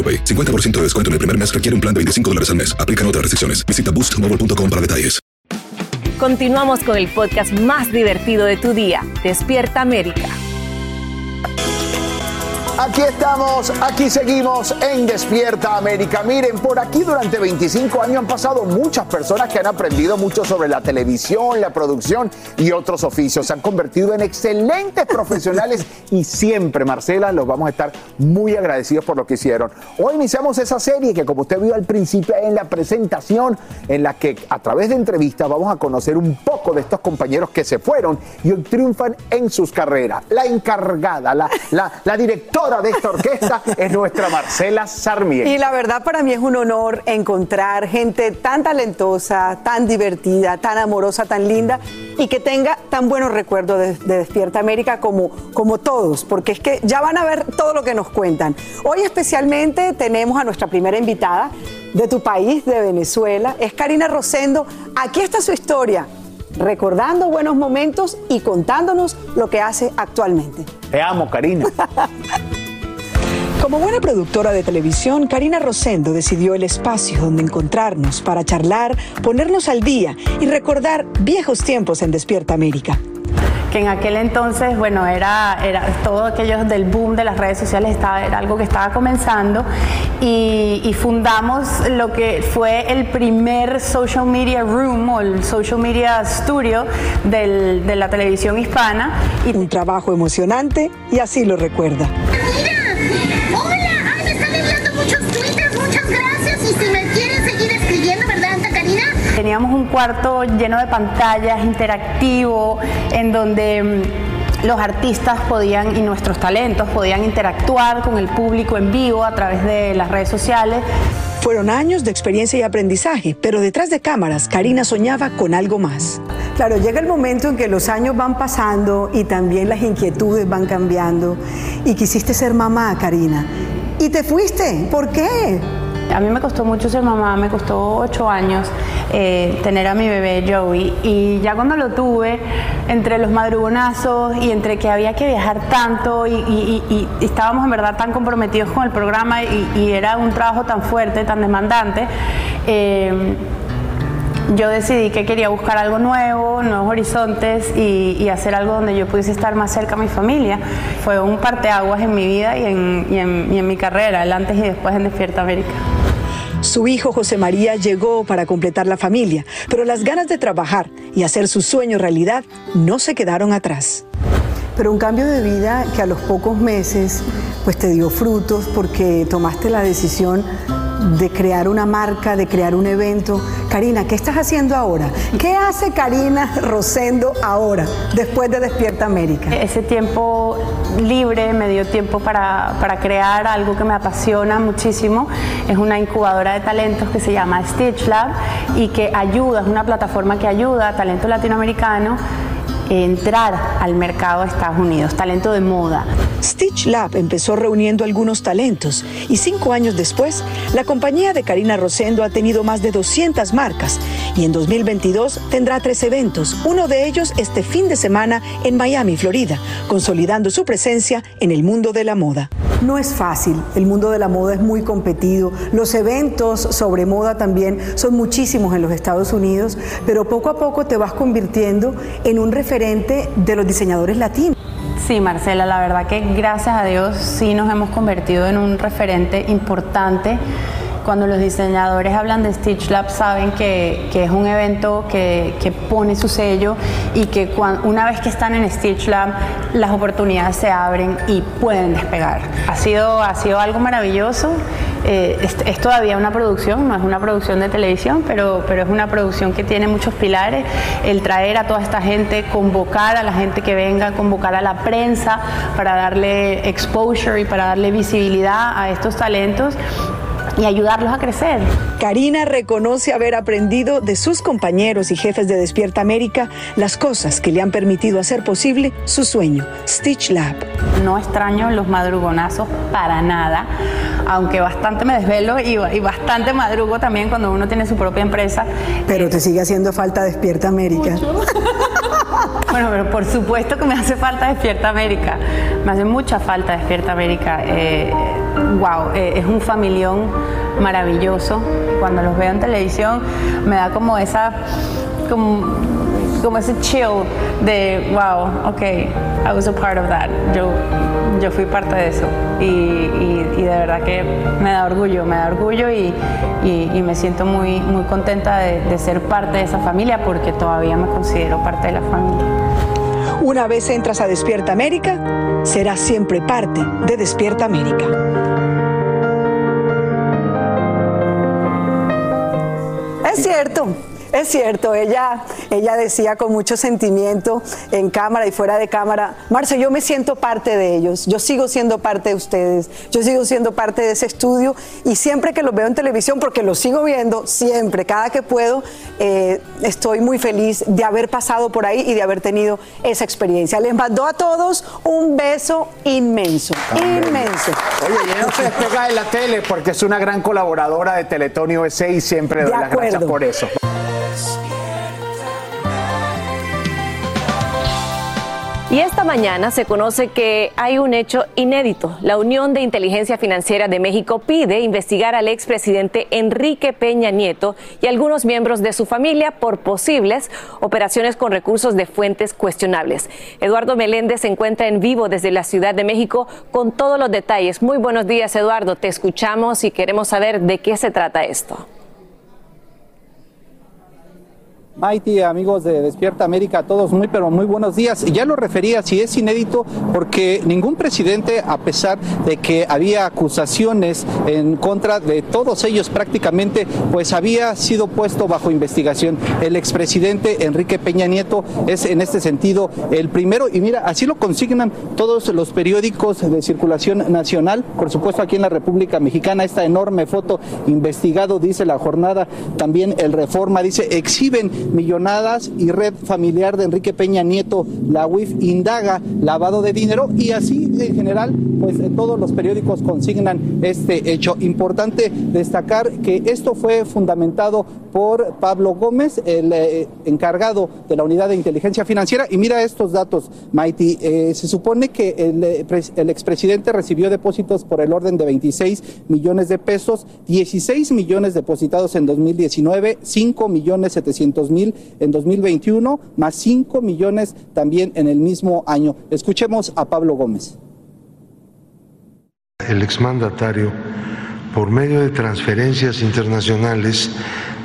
AroPay. 50% de descuento en el primer mes requiere un plan de 25 dólares al mes. Aplican otras restricciones. Visita boostmobile.com para detalles. Continuamos con el podcast más divertido de tu día, Despierta América. Aquí estamos, aquí seguimos en Despierta América. Miren, por aquí durante 25 años han pasado muchas personas que han aprendido mucho sobre la televisión, la producción y otros oficios. Se han convertido en excelentes profesionales y siempre, Marcela, los vamos a estar muy agradecidos por lo que hicieron. Hoy iniciamos esa serie que, como usted vio al principio en la presentación, en la que a través de entrevistas vamos a conocer un poco de estos compañeros que se fueron y hoy triunfan en sus carreras. La encargada, la, la, la directora de esta orquesta es nuestra Marcela Sarmiento. Y la verdad para mí es un honor encontrar gente tan talentosa, tan divertida, tan amorosa, tan linda y que tenga tan buenos recuerdos de, de Despierta América como, como todos, porque es que ya van a ver todo lo que nos cuentan. Hoy especialmente tenemos a nuestra primera invitada de tu país, de Venezuela, es Karina Rosendo. Aquí está su historia recordando buenos momentos y contándonos lo que hace actualmente. Te amo, Karina. Como buena productora de televisión, Karina Rosendo decidió el espacio donde encontrarnos para charlar, ponernos al día y recordar viejos tiempos en Despierta América que en aquel entonces, bueno, era, era todo aquello del boom de las redes sociales, estaba, era algo que estaba comenzando y, y, fundamos lo que fue el primer social media room o el social media studio del, de la televisión hispana. Y... Un trabajo emocionante y así lo recuerda. Hola, ay, me están enviando muchos twitters, muchas gracias y si me Teníamos un cuarto lleno de pantallas, interactivo, en donde mm, los artistas podían y nuestros talentos podían interactuar con el público en vivo a través de las redes sociales. Fueron años de experiencia y aprendizaje, pero detrás de cámaras, Karina soñaba con algo más. Claro, llega el momento en que los años van pasando y también las inquietudes van cambiando. Y quisiste ser mamá, Karina. Y te fuiste. ¿Por qué? A mí me costó mucho ser mamá, me costó ocho años eh, tener a mi bebé Joey y ya cuando lo tuve, entre los madrugonazos y entre que había que viajar tanto y, estábamos en verdad tan comprometidos con el programa y, era un trabajo tan fuerte, tan demandante, eh, yo decidí que quería buscar algo nuevo, nuevos horizontes y, hacer algo donde yo pudiese estar más cerca a mi familia. Fue un parteaguas en mi vida y en, y en mi carrera, el antes y después en Despierta América. Su hijo José María llegó para completar la familia, pero las ganas de trabajar y hacer su sueño realidad no se quedaron atrás. Pero un cambio de vida que a los pocos meses pues te dio frutos porque tomaste la decisión de crear una marca, de crear un evento. Karina, ¿qué estás haciendo ahora? ¿Qué hace Karina Rosendo ahora, después de Despierta América? Ese tiempo libre me dio tiempo para, para crear algo que me apasiona muchísimo. Es una incubadora de talentos que se llama Stitch Lab y que ayuda, es una plataforma que ayuda a talento latinoamericano entrar al mercado de Estados Unidos, talento de moda. Stitch Lab empezó reuniendo algunos talentos y cinco años después, la compañía de Karina Rosendo ha tenido más de 200 marcas y en 2022 tendrá tres eventos, uno de ellos este fin de semana en Miami, Florida, consolidando su presencia en el mundo de la moda. No es fácil, el mundo de la moda es muy competido, los eventos sobre moda también son muchísimos en los Estados Unidos, pero poco a poco te vas convirtiendo en un referente de los diseñadores latinos. Sí, Marcela, la verdad que gracias a Dios sí nos hemos convertido en un referente importante cuando los diseñadores hablan de Stitch Lab saben que, es un evento que, pone su sello y que una vez que están en Stitch Lab las oportunidades se abren y pueden despegar. Ha sido, ha sido algo maravilloso. Eh, es, todavía una producción, no es una producción de televisión, pero, pero es una producción que tiene muchos pilares. El traer a toda esta gente, convocar a la gente que venga, convocar a la prensa para darle exposure y para darle visibilidad a estos talentos y ayudarlos a crecer. Karina reconoce haber aprendido de sus compañeros y jefes de Despierta América las cosas que le han permitido hacer posible su sueño, Stitch Lab. No extraño los madrugonazos para nada, aunque bastante me desvelo y, bastante madrugo también cuando uno tiene su propia empresa. Pero te sigue haciendo falta Despierta América. bueno, pero por supuesto que me hace falta Despierta América. Me hace mucha falta Despierta América. Eh, wow, eh, es un familión maravilloso. Cuando los veo en televisión me da como esa, como, ese chill de, wow, ok, I was a part of that. Yo fui parte de eso. Y, de verdad que me da orgullo, me da orgullo y, me siento muy, muy contenta de, de ser parte de esa familia porque todavía me considero parte de la familia. Una vez entras a Despierta América, serás siempre parte de Despierta América. Es cierto. Es cierto, ella, ella decía con mucho sentimiento en cámara y fuera de cámara, Marce, yo me siento parte de ellos, yo sigo siendo parte de ustedes, yo sigo siendo parte de ese estudio y siempre que los veo en televisión, porque los sigo viendo siempre, cada que puedo, eh, estoy muy feliz de haber pasado por ahí y de haber tenido esa experiencia. Les mando a todos un beso inmenso, inmenso. Oye, no se despega de la tele porque es una gran colaboradora de Teletón USA y siempre doy las gracias por eso. Y esta mañana se conoce que hay un hecho inédito. La Unión de Inteligencia Financiera de México pide investigar al expresidente Enrique Peña Nieto y algunos miembros de su familia por posibles operaciones con recursos de fuentes cuestionables. Eduardo Meléndez se encuentra en vivo desde la Ciudad de México con todos los detalles. Muy buenos días, Eduardo. Te escuchamos y queremos saber de qué se trata esto. Maiti, amigos de Despierta América, todos muy pero muy buenos días. Ya lo refería, si es inédito, porque ningún presidente, a pesar de que había acusaciones en contra de todos ellos prácticamente, pues había sido puesto bajo investigación. El expresidente Enrique Peña Nieto es en este sentido el primero, y mira, así lo consignan todos los periódicos de circulación nacional, por supuesto aquí en la República Mexicana, esta enorme foto investigado, dice la jornada, también el Reforma, dice, exhiben millonadas y red familiar de Enrique Peña Nieto, la UIF, indaga lavado de dinero y así en general, pues todos los periódicos consignan este hecho. Importante destacar que esto fue fundamentado por Pablo Gómez, el eh, encargado de la unidad de inteligencia financiera. Y mira estos datos, Maiti. Eh, se supone que el, eh, el, expresidente recibió depósitos por el orden de 26 millones de pesos, 16 millones depositados en 2019, 5 millones 700 mil en 2021, más 5 millones también en el mismo año. Escuchemos a Pablo Gómez. El exmandatario, por medio de transferencias internacionales,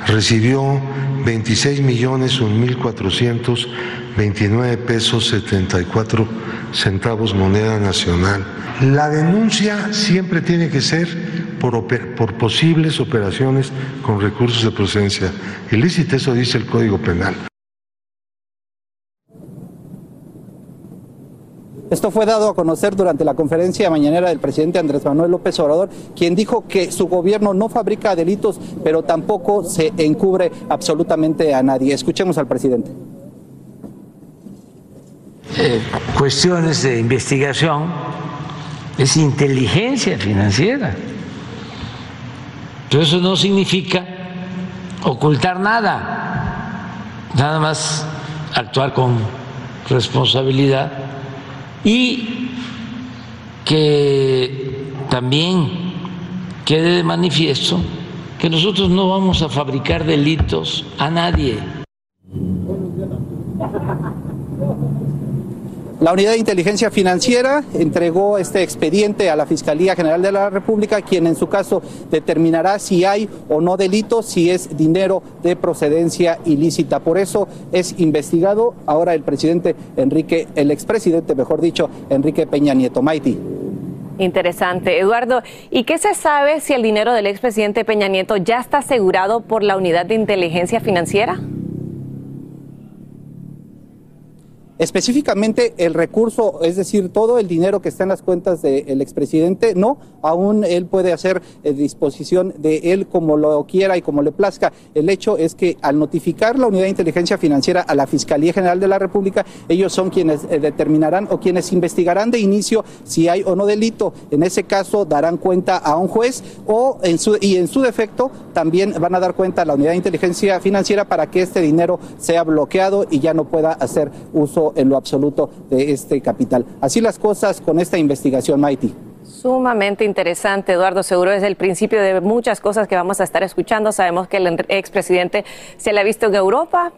recibió 26 millones 1.429 pesos 74 centavos moneda nacional. La denuncia siempre tiene que ser por, por posibles operaciones con recursos de procedencia ilícita, eso dice el Código Penal. Esto fue dado a conocer durante la conferencia mañanera del presidente Andrés Manuel López Obrador, quien dijo que su gobierno no fabrica delitos, pero tampoco se encubre absolutamente a nadie. Escuchemos al presidente. Eh, cuestiones de investigación es inteligencia financiera. Pero eso no significa ocultar nada, nada más actuar con responsabilidad y que también quede de manifiesto que nosotros no vamos a fabricar delitos a nadie. La Unidad de Inteligencia Financiera entregó este expediente a la Fiscalía General de la República, quien en su caso determinará si hay o no delito, si es dinero de procedencia ilícita. Por eso es investigado ahora el presidente Enrique, el expresidente, mejor dicho, Enrique Peña Nieto. Maiti. Interesante. Eduardo, ¿y qué se sabe si el dinero del expresidente Peña Nieto ya está asegurado por la Unidad de Inteligencia Financiera? Específicamente el recurso, es decir, todo el dinero que está en las cuentas del expresidente, no, aún él puede hacer eh, disposición de él como lo quiera y como le plazca. El hecho es que al notificar la Unidad de Inteligencia Financiera a la Fiscalía General de la República, ellos son quienes eh, determinarán o quienes investigarán de inicio si hay o no delito. En ese caso darán cuenta a un juez o en su, y en su defecto también van a dar cuenta a la Unidad de Inteligencia Financiera para que este dinero sea bloqueado y ya no pueda hacer uso en lo absoluto de este capital. Así las cosas con esta investigación, Maiti. Sumamente interesante, Eduardo. Seguro es el principio de muchas cosas que vamos a estar escuchando. Sabemos que el expresidente se le ha visto en Europa.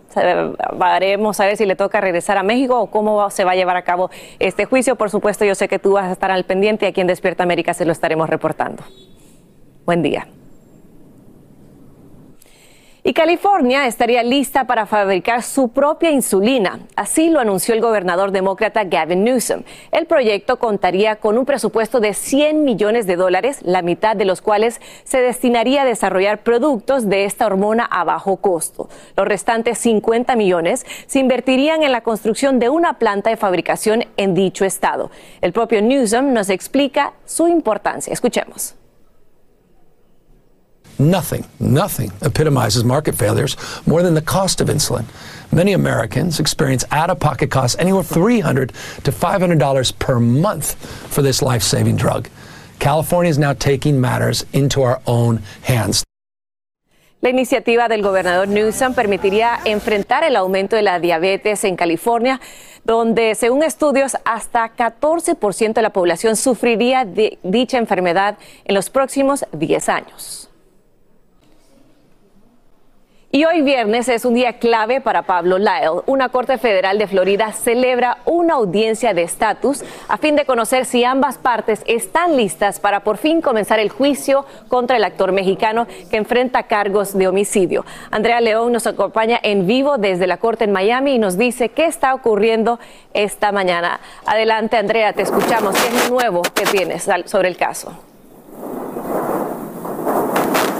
Veremos a ver si le toca regresar a México o cómo se va a llevar a cabo este juicio. Por supuesto, yo sé que tú vas a estar al pendiente y aquí en Despierta América se lo estaremos reportando. Buen día. Y California estaría lista para fabricar su propia insulina. Así lo anunció el gobernador demócrata Gavin Newsom. El proyecto contaría con un presupuesto de 100 millones de dólares, la mitad de los cuales se destinaría a desarrollar productos de esta hormona a bajo costo. Los restantes 50 millones se invertirían en la construcción de una planta de fabricación en dicho estado. El propio Newsom nos explica su importancia. Escuchemos. Nothing, nothing epitomizes market failures more than the cost of insulin. Many Americans experience out of pocket costs anywhere from $300 to $500 per month for this life saving drug. California is now taking matters into our own hands. La iniciativa del gobernador Newsom permitiría enfrentar el aumento de la diabetes en California, donde, según estudios, hasta 14% de la población sufriría de dicha enfermedad en los próximos 10 años. Y hoy viernes es un día clave para Pablo Lyle. Una Corte Federal de Florida celebra una audiencia de estatus a fin de conocer si ambas partes están listas para por fin comenzar el juicio contra el actor mexicano que enfrenta cargos de homicidio. Andrea León nos acompaña en vivo desde la Corte en Miami y nos dice qué está ocurriendo esta mañana. Adelante, Andrea, te escuchamos. ¿Qué es nuevo que tienes sobre el caso?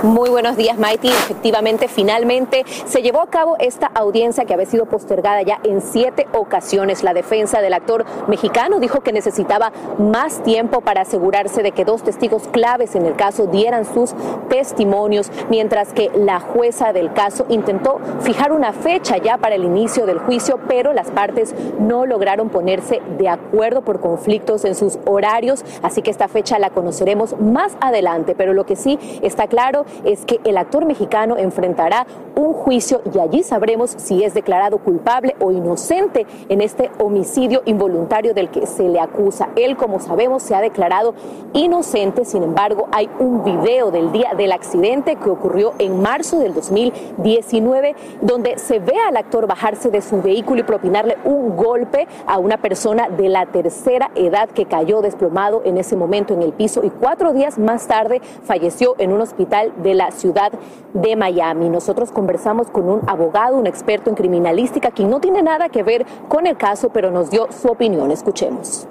Muy buenos días, Mighty. Efectivamente, finalmente se llevó a cabo esta audiencia que había sido postergada ya en siete ocasiones. La defensa del actor mexicano dijo que necesitaba más tiempo para asegurarse de que dos testigos claves en el caso dieran sus testimonios, mientras que la jueza del caso intentó fijar una fecha ya para el inicio del juicio, pero las partes no lograron ponerse de acuerdo por conflictos en sus horarios, así que esta fecha la conoceremos más adelante. Pero lo que sí está claro es que el actor mexicano enfrentará un juicio y allí sabremos si es declarado culpable o inocente en este homicidio involuntario del que se le acusa. Él, como sabemos, se ha declarado inocente, sin embargo, hay un video del día del accidente que ocurrió en marzo del 2019, donde se ve al actor bajarse de su vehículo y propinarle un golpe a una persona de la tercera edad que cayó desplomado en ese momento en el piso y cuatro días más tarde falleció en un hospital de la ciudad de Miami. Nosotros conversamos con un abogado, un experto en criminalística, quien no tiene nada que ver con el caso, pero nos dio su opinión. Escuchemos.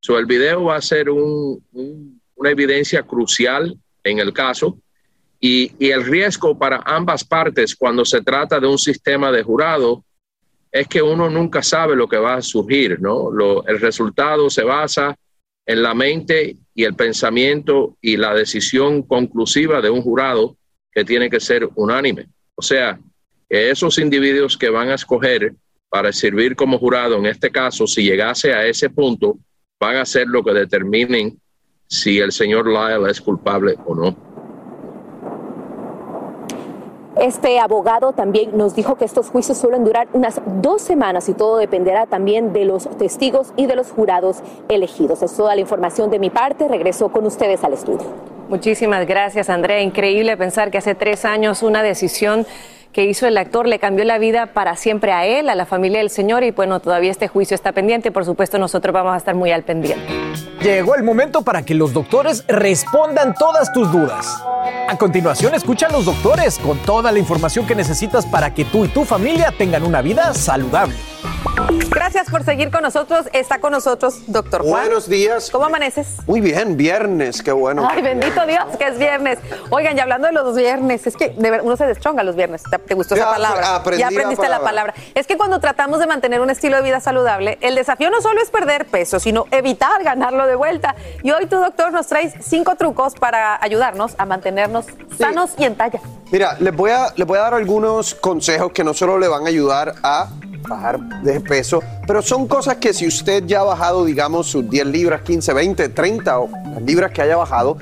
So, el video va a ser un, un, una evidencia crucial en el caso y, el riesgo para ambas partes cuando se trata de un sistema de jurado es que uno nunca sabe lo que va a surgir, ¿no? El resultado se basa en la mente y el pensamiento y la decisión conclusiva de un jurado que tiene que ser unánime. O sea, esos individuos que van a escoger para servir como jurado, en este caso, si llegase a ese punto, van a ser lo que determinen si el señor Lyle es culpable o no. Este abogado también nos dijo que estos juicios suelen durar unas dos semanas y todo dependerá también de los testigos y de los jurados elegidos. Es toda la información de mi parte. Regreso con ustedes al estudio. Muchísimas gracias, Andrea. Increíble pensar que hace tres años una decisión que hizo el actor le cambió la vida para siempre a él, a la familia del señor y bueno, todavía este juicio está pendiente. Por supuesto, nosotros vamos a estar muy al pendiente. Llegó el momento para que los doctores respondan todas tus dudas. A continuación, escucha los doctores con toda la información que necesitas para que tú y tu familia tengan una vida saludable. Gracias por seguir con nosotros. Está con nosotros doctor Juan. Buenos días. ¿Cómo amaneces? Muy bien, viernes, qué bueno. Ay, bendito Dios que es viernes. Oigan, y hablando de los viernes, es que uno se deschonga los viernes. ¿Te, te gustó Ya, esa palabra? aprendí ya aprendiste la palabra. palabra. Es que cuando tratamos de mantener un estilo de vida saludable, el desafío no solo es perder peso, sino evitar ganarlo de vuelta. Y hoy tú, doctor, nos traes cinco trucos para ayudarnos a mantenernos sanos y en talla. Mira, les voy, a, les voy a dar algunos consejos que no solo le van a ayudar a bajar de peso, pero son cosas que si usted ya ha bajado, digamos, sus 10 libras, 15, 20, 30 o libras que haya bajado,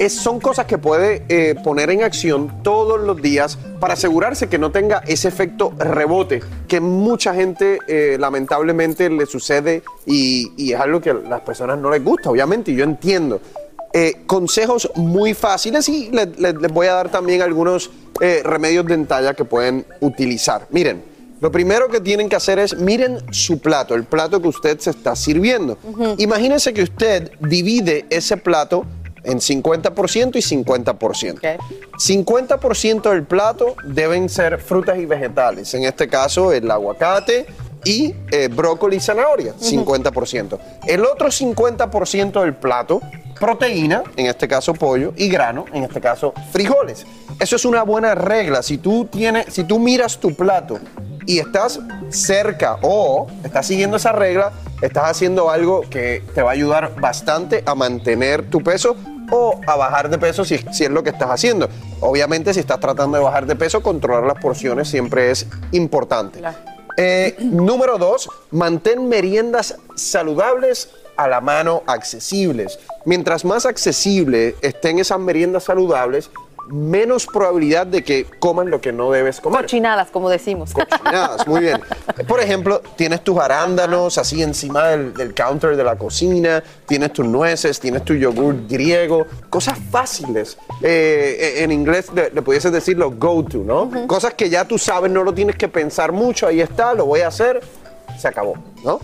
es, son cosas que puede eh, poner en acción todos los días para asegurarse que no tenga ese efecto rebote que mucha gente eh, lamentablemente le sucede y, es algo que a las personas no les gusta, obviamente, y yo entiendo. Eh, consejos muy fáciles y le- le- les voy a dar también algunos remedios de talla que pueden utilizar. Miren, lo primero que tienen que hacer es miren su plato, el plato que usted se está sirviendo. Imagínense que usted divide ese plato en 50% y 50%. 50% del plato deben ser frutas y vegetales, en este caso el aguacate y eh, brócoli y zanahoria, 50%. El otro 50% del plato, proteína, en este caso pollo, y grano, en este caso frijoles. Eso es una buena regla. Si tú, tienes, si tú miras tu plato y estás cerca o estás siguiendo esa regla, estás haciendo algo que te va a ayudar bastante a mantener tu peso o a bajar de peso si, si es lo que estás haciendo. Obviamente si estás tratando de bajar de peso, controlar las porciones siempre es importante. Eh, número dos, mantén meriendas saludables a la mano, accesibles. Mientras más accesible estén esas meriendas saludables, menos probabilidad de que coman lo que no debes comer. Cochinadas, como decimos. Cochinadas, muy bien. Por ejemplo, tienes tus arándanos así encima del, del counter de la cocina, tienes tus nueces, tienes tu yogur griego, cosas fáciles. Eh, en inglés le, le pudieses decir los go-to, ¿no? Cosas que ya tú sabes, no lo tienes que pensar mucho, ahí está, lo voy a hacer, se acabó, ¿no?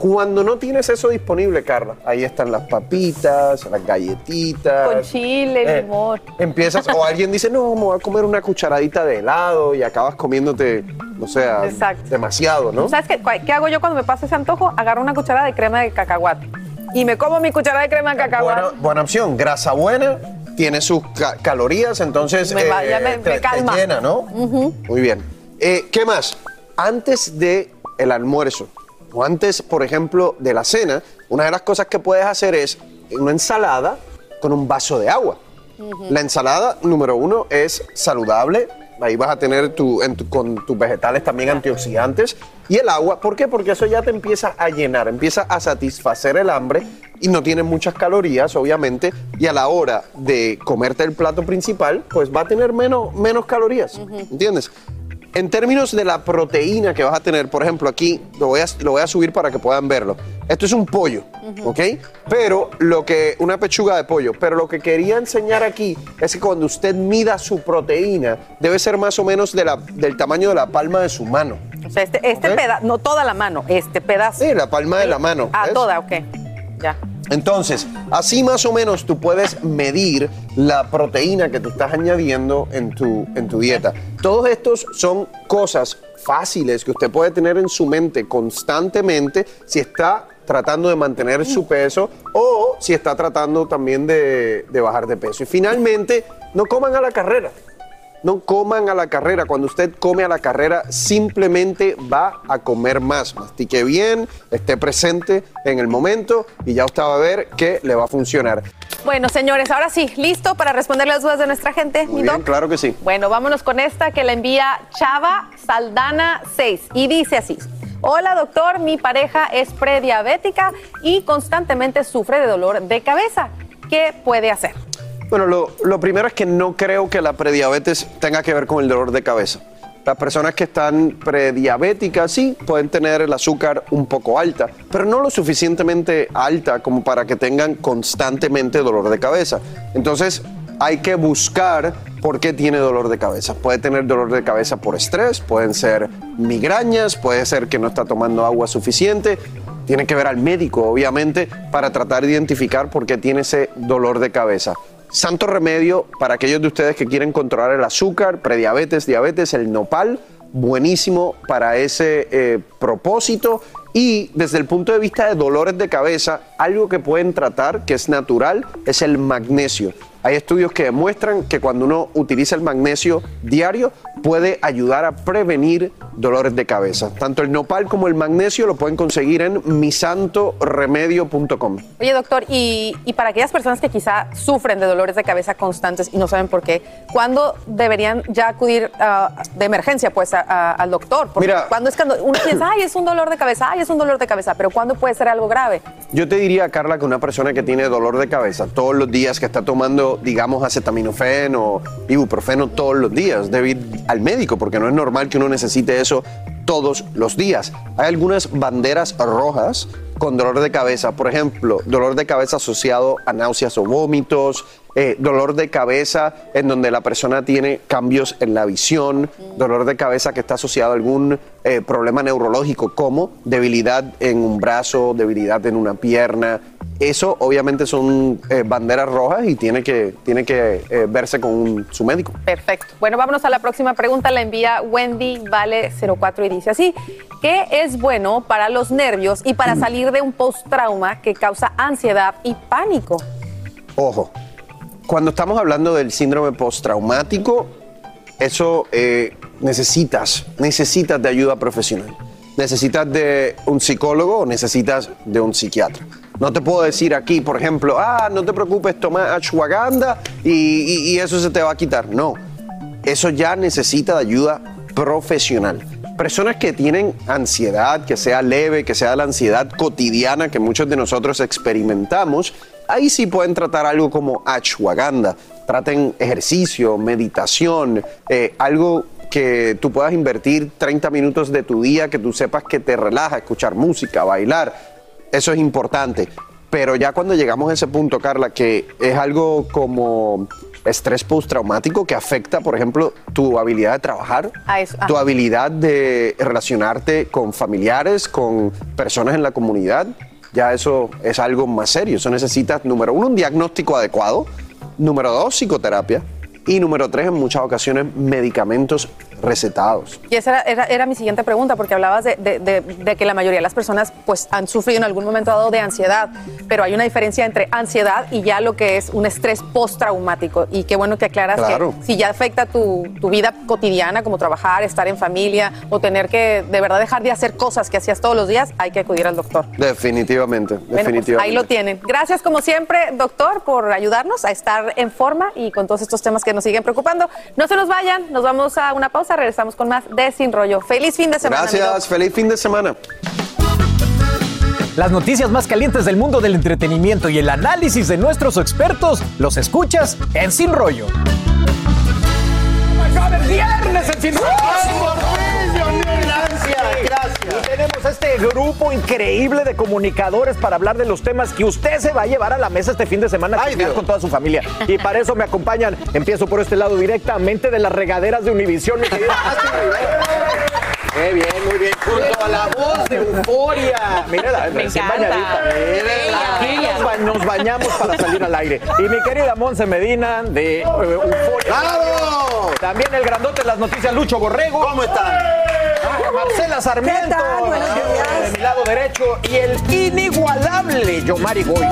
Cuando no tienes eso disponible, Carla, ahí están las papitas, las galletitas. Con chile, Eh, limón. Empiezas, o alguien dice, no, me voy a comer una cucharadita de helado y acabas comiéndote, no Exacto. demasiado, ¿no? ¿Sabes qué, qué hago yo cuando me pasa ese antojo? Agarro una cucharada de crema de cacahuate y me como mi cucharada de crema de cacahuate. Buena, buena opción, grasa buena, tiene sus ca- calorías, entonces Me va- ya me- te- me te calma. llena, ¿no? Muy bien. Eh, ¿Qué más? Antes de el almuerzo o antes, por ejemplo, de la cena, una de las cosas que puedes hacer es una ensalada con un vaso de agua. La ensalada, número uno, es saludable. Ahí vas a tener tu, en tu- con tus vegetales también antioxidantes. Y el agua, ¿por qué? Porque eso ya te empieza a llenar, empieza a satisfacer el hambre y no tiene muchas calorías, obviamente. Y a la hora de comerte el plato principal, pues va a tener menos, menos calorías. ¿Entiendes? En términos de la proteína que vas a tener, por ejemplo, aquí lo voy a, lo voy a subir para que puedan verlo. Esto es un pollo, ¿ok? Pero lo que, una pechuga de pollo, pero lo que quería enseñar aquí es que cuando usted mida su proteína, debe ser más o menos de la- del tamaño de la palma de su mano. O sea, este, este pedazo, no toda la mano, este pedazo. Sí, la palma de la mano. Ah, ¿ves? toda, ok. Ya. Entonces, así más o menos tú puedes medir la proteína que tú estás añadiendo en tu, en tu dieta. Todos estos son cosas fáciles que usted puede tener en su mente constantemente si está tratando de mantener su peso o si está tratando también de, de bajar de peso. Y finalmente, no coman a la carrera. No coman a la carrera. Cuando usted come a la carrera, simplemente va a comer más. Mastique bien, esté presente en el momento y ya usted va a ver que le va a funcionar. Bueno, señores, ahora sí, listo para responder las dudas de nuestra gente, Muy mi bien, claro que sí. Bueno, vámonos con esta que la envía Chava Saldana 6 y dice así. Hola doctor, mi pareja es prediabética y constantemente sufre de dolor de cabeza. ¿Qué puede hacer? Bueno, lo, primero es que no creo que la prediabetes tenga que ver con el dolor de cabeza. Las personas que están prediabéticas sí pueden tener el azúcar un poco alta, pero no lo suficientemente alta como para que tengan constantemente dolor de cabeza. Entonces hay que buscar por qué tiene dolor de cabeza. Puede tener dolor de cabeza por estrés, pueden ser migrañas, puede ser que no está tomando agua suficiente. Tiene que ver al médico, obviamente, para tratar de identificar por qué tiene ese dolor de cabeza. Santo remedio para aquellos de ustedes que quieren controlar el azúcar, prediabetes, diabetes, el nopal, buenísimo para ese eh, propósito. Y desde el punto de vista de dolores de cabeza, algo que pueden tratar, que es natural, es el magnesio. Hay estudios que demuestran que cuando uno utiliza el magnesio diario puede ayudar a prevenir dolores de cabeza. Tanto el nopal como el magnesio lo pueden conseguir en misantoremedio.com. Oye, doctor, y, y para aquellas personas que quizá sufren de dolores de cabeza constantes y no saben por qué, ¿cuándo deberían ya acudir ah, de emergencia pues a- a- al doctor? Porque Mira. cuando es cuando uno piensa, ay, es un dolor de cabeza, ay, es un dolor de cabeza, pero ¿cuándo puede ser algo grave? Yo te diría, Carla, que una persona que tiene dolor de cabeza todos los días, que está tomando, digamos, acetaminofén o ibuprofeno todos los días, debe ir al médico, porque no es normal que uno necesite eso todos los días. Hay algunas banderas rojas con dolor de cabeza, por ejemplo, dolor de cabeza asociado a náuseas o vómitos, eh, dolor de cabeza en donde la persona tiene cambios en la visión, dolor de cabeza que está asociado a algún eh, problema neurológico como debilidad en un brazo, debilidad en una pierna. Eso obviamente son eh, banderas rojas y tiene que, tiene que eh, verse con un- su médico. Perfecto. Bueno, vámonos a la próxima pregunta. La envía Wendy Vale 04 y dice así: ¿Qué es bueno para los nervios y para salir de un post-trauma que causa ansiedad y pánico? Ojo, cuando estamos hablando del síndrome postraumático, eso eh, necesitas, necesitas de ayuda profesional. Necesitas de un psicólogo o necesitas de un psiquiatra. No te puedo decir aquí, por ejemplo, ah, no te preocupes, toma ashwagandha y, y- eso se te va a quitar. No, eso ya necesita de ayuda profesional. Personas que tienen ansiedad, que sea leve, que sea la ansiedad cotidiana que muchos de nosotros experimentamos, ahí sí pueden tratar algo como ashwagandha. Traten ejercicio, meditación, eh, algo que tú puedas invertir 30 minutos de tu día, que tú sepas que te relaja, escuchar música, bailar. Eso es importante. Pero ya cuando llegamos a ese punto, Carla, que es algo como estrés postraumático que afecta, por ejemplo, tu habilidad de trabajar, eso, tu habilidad de relacionarte con familiares, con personas en la comunidad, ya eso es algo más serio. Eso necesita, número uno, un diagnóstico adecuado, número dos, psicoterapia y número tres, en muchas ocasiones, medicamentos recetados. Y esa era, era- era mi siguiente pregunta, porque hablabas de, de- de- de que la mayoría de las personas pues, han sufrido en algún momento dado de ansiedad, pero hay una diferencia entre ansiedad y ya lo que es un estrés postraumático. Y qué bueno que aclaras Claro. que si ya afecta tu, tu vida cotidiana, como trabajar, estar en familia o tener que de verdad dejar de hacer cosas que hacías todos los días, hay que acudir al doctor. Definitivamente, Bueno, pues, definitivamente. ahí lo tienen. Gracias como siempre, doctor, por ayudarnos a estar en forma y con todos estos temas que nos siguen preocupando. No se nos vayan, nos vamos a una pausa, regresamos con más de Sin Rollo. Feliz fin de semana. Gracias, feliz fin de semana. Las noticias más calientes del mundo del entretenimiento y el análisis de nuestros expertos los escuchas en Sin Rollo. viernes en Sin Gracias, tenemos este grupo increíble de comunicadores para hablar de los temas que usted se va a llevar a la mesa este fin de semana a chismear con toda su familia. Y para eso me acompañan, empiezo por este lado directamente de las regaderas de Univisión, mi querida. Qué bien, muy bien. Junto a la voz de euforia. Mira, Me recién encanta. bañadita. Aquí bella. nos, ba- nos bañamos para salir al aire. Y mi querida Monse Medina de eh, Euforia. ¡Bravo! También el grandote de las noticias, Lucho Borrego. ¿Cómo están? Marcela Sarmiento. Días. De mi lado derecho. Y el inigualable Yomari Goiz.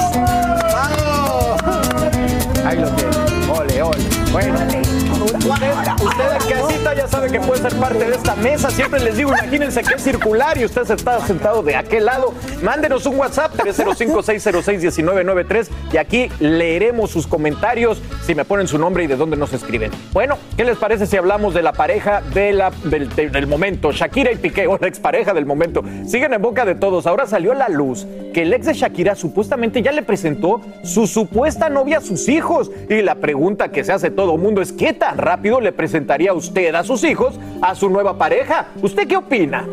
Ahí lo tiene. Ole, ole. Bueno. Usted en casita ya sabe que puede ser parte de esta mesa. Siempre les digo, imagínense que es circular y usted se está sentado de aquel lado. Mándenos un WhatsApp 305-606-1993 y aquí leeremos sus comentarios si me ponen su nombre y de dónde nos escriben. Bueno, ¿qué les parece si hablamos de la pareja del, de- del momento? Shakira y Piqué, o la expareja del momento. Siguen en boca de todos. Ahora salió la luz que el ex de Shakira supuestamente ya le presentó su supuesta novia a sus hijos. Y la pregunta que se hace todo mundo es, ¿qué tan rápido le presentaría usted a sus hijos a su nueva pareja? ¿Usted qué opina?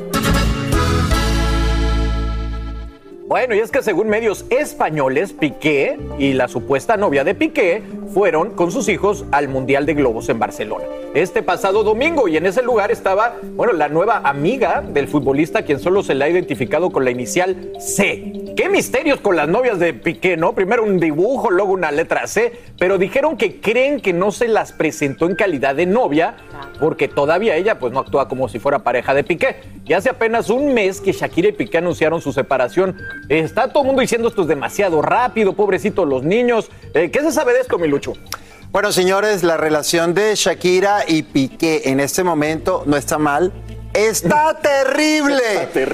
Bueno, y es que según medios españoles, Piqué y la supuesta novia de Piqué fueron con sus hijos al Mundial de Globos en Barcelona. Este pasado domingo y en ese lugar estaba, bueno, la nueva amiga del futbolista quien solo se le ha identificado con la inicial C. Qué misterios con las novias de Piqué, ¿no? Primero un dibujo, luego una letra C, pero dijeron que creen que no se las presentó en calidad de novia porque todavía ella pues no actúa como si fuera pareja de Piqué. Y hace apenas un mes que Shakira y Piqué anunciaron su separación. Está todo el mundo diciendo esto es demasiado rápido, pobrecitos los niños. Eh, ¿Qué se sabe de esto, mi Lucho? Bueno, señores, la relación de Shakira y Piqué en este momento no está mal. Está terrible.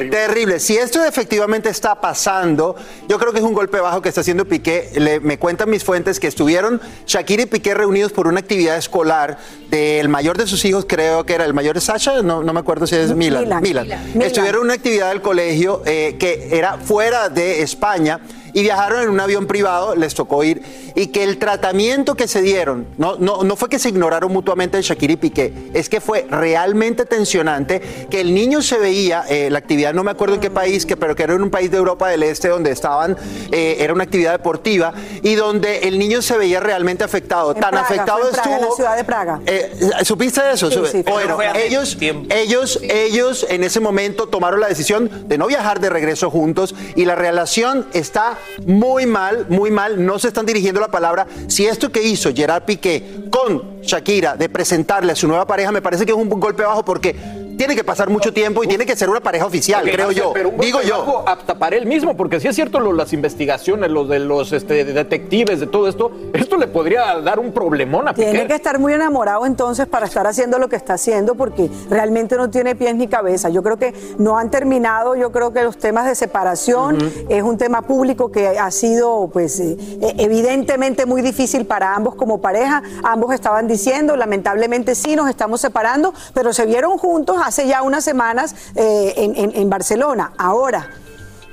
terrible. Si esto efectivamente está pasando, yo creo que es un golpe bajo que está haciendo Piqué. Le- me cuentan mis fuentes que estuvieron Shakira y Piqué reunidos por una actividad escolar del mayor de sus hijos, creo que era el mayor de Sasha, no, no me acuerdo si es Milan. Milan. Milan. Milan. Estuvieron en una actividad del colegio eh, que era fuera de España y viajaron en un avión privado, les tocó ir, y que el tratamiento que se dieron, no, no, no fue que se ignoraron mutuamente Shakira y Piqué, es que fue realmente tensionante, que el niño se veía, eh, la actividad no me acuerdo en qué país, que, pero que era en un país de Europa del Este donde estaban, eh, era una actividad deportiva, y donde el niño se veía realmente afectado, tan Praga, afectado fue en Praga, en estuvo... la ciudad de Praga. Eh, ¿Supiste de eso? Sí, sí, bueno, ellos, ellos, ellos en ese momento tomaron la decisión de no viajar de regreso juntos y la relación está muy mal, muy mal. No se están dirigiendo la palabra. Si esto que hizo Gerard Piqué con Shakira de presentarle a su nueva pareja me parece que es un golpe bajo porque tiene que pasar mucho tiempo y tiene que ser una pareja oficial, creo yo. pero un Digo yo. apta para él mismo, porque si es cierto lo, las investigaciones, los de los este, detectives, de todo esto, esto le podría dar un problemón a Piqué. Tiene que estar muy enamorado entonces para estar haciendo lo que está haciendo porque realmente no tiene pies ni cabeza. Yo creo que no han terminado, yo creo que los temas de separación es un tema público que ha sido pues eh, evidentemente muy difícil para ambos como pareja. Ambos estaban diciendo, lamentablemente sí nos estamos separando, pero se vieron juntos hace ya unas semanas eh, en, Barcelona. Ahora,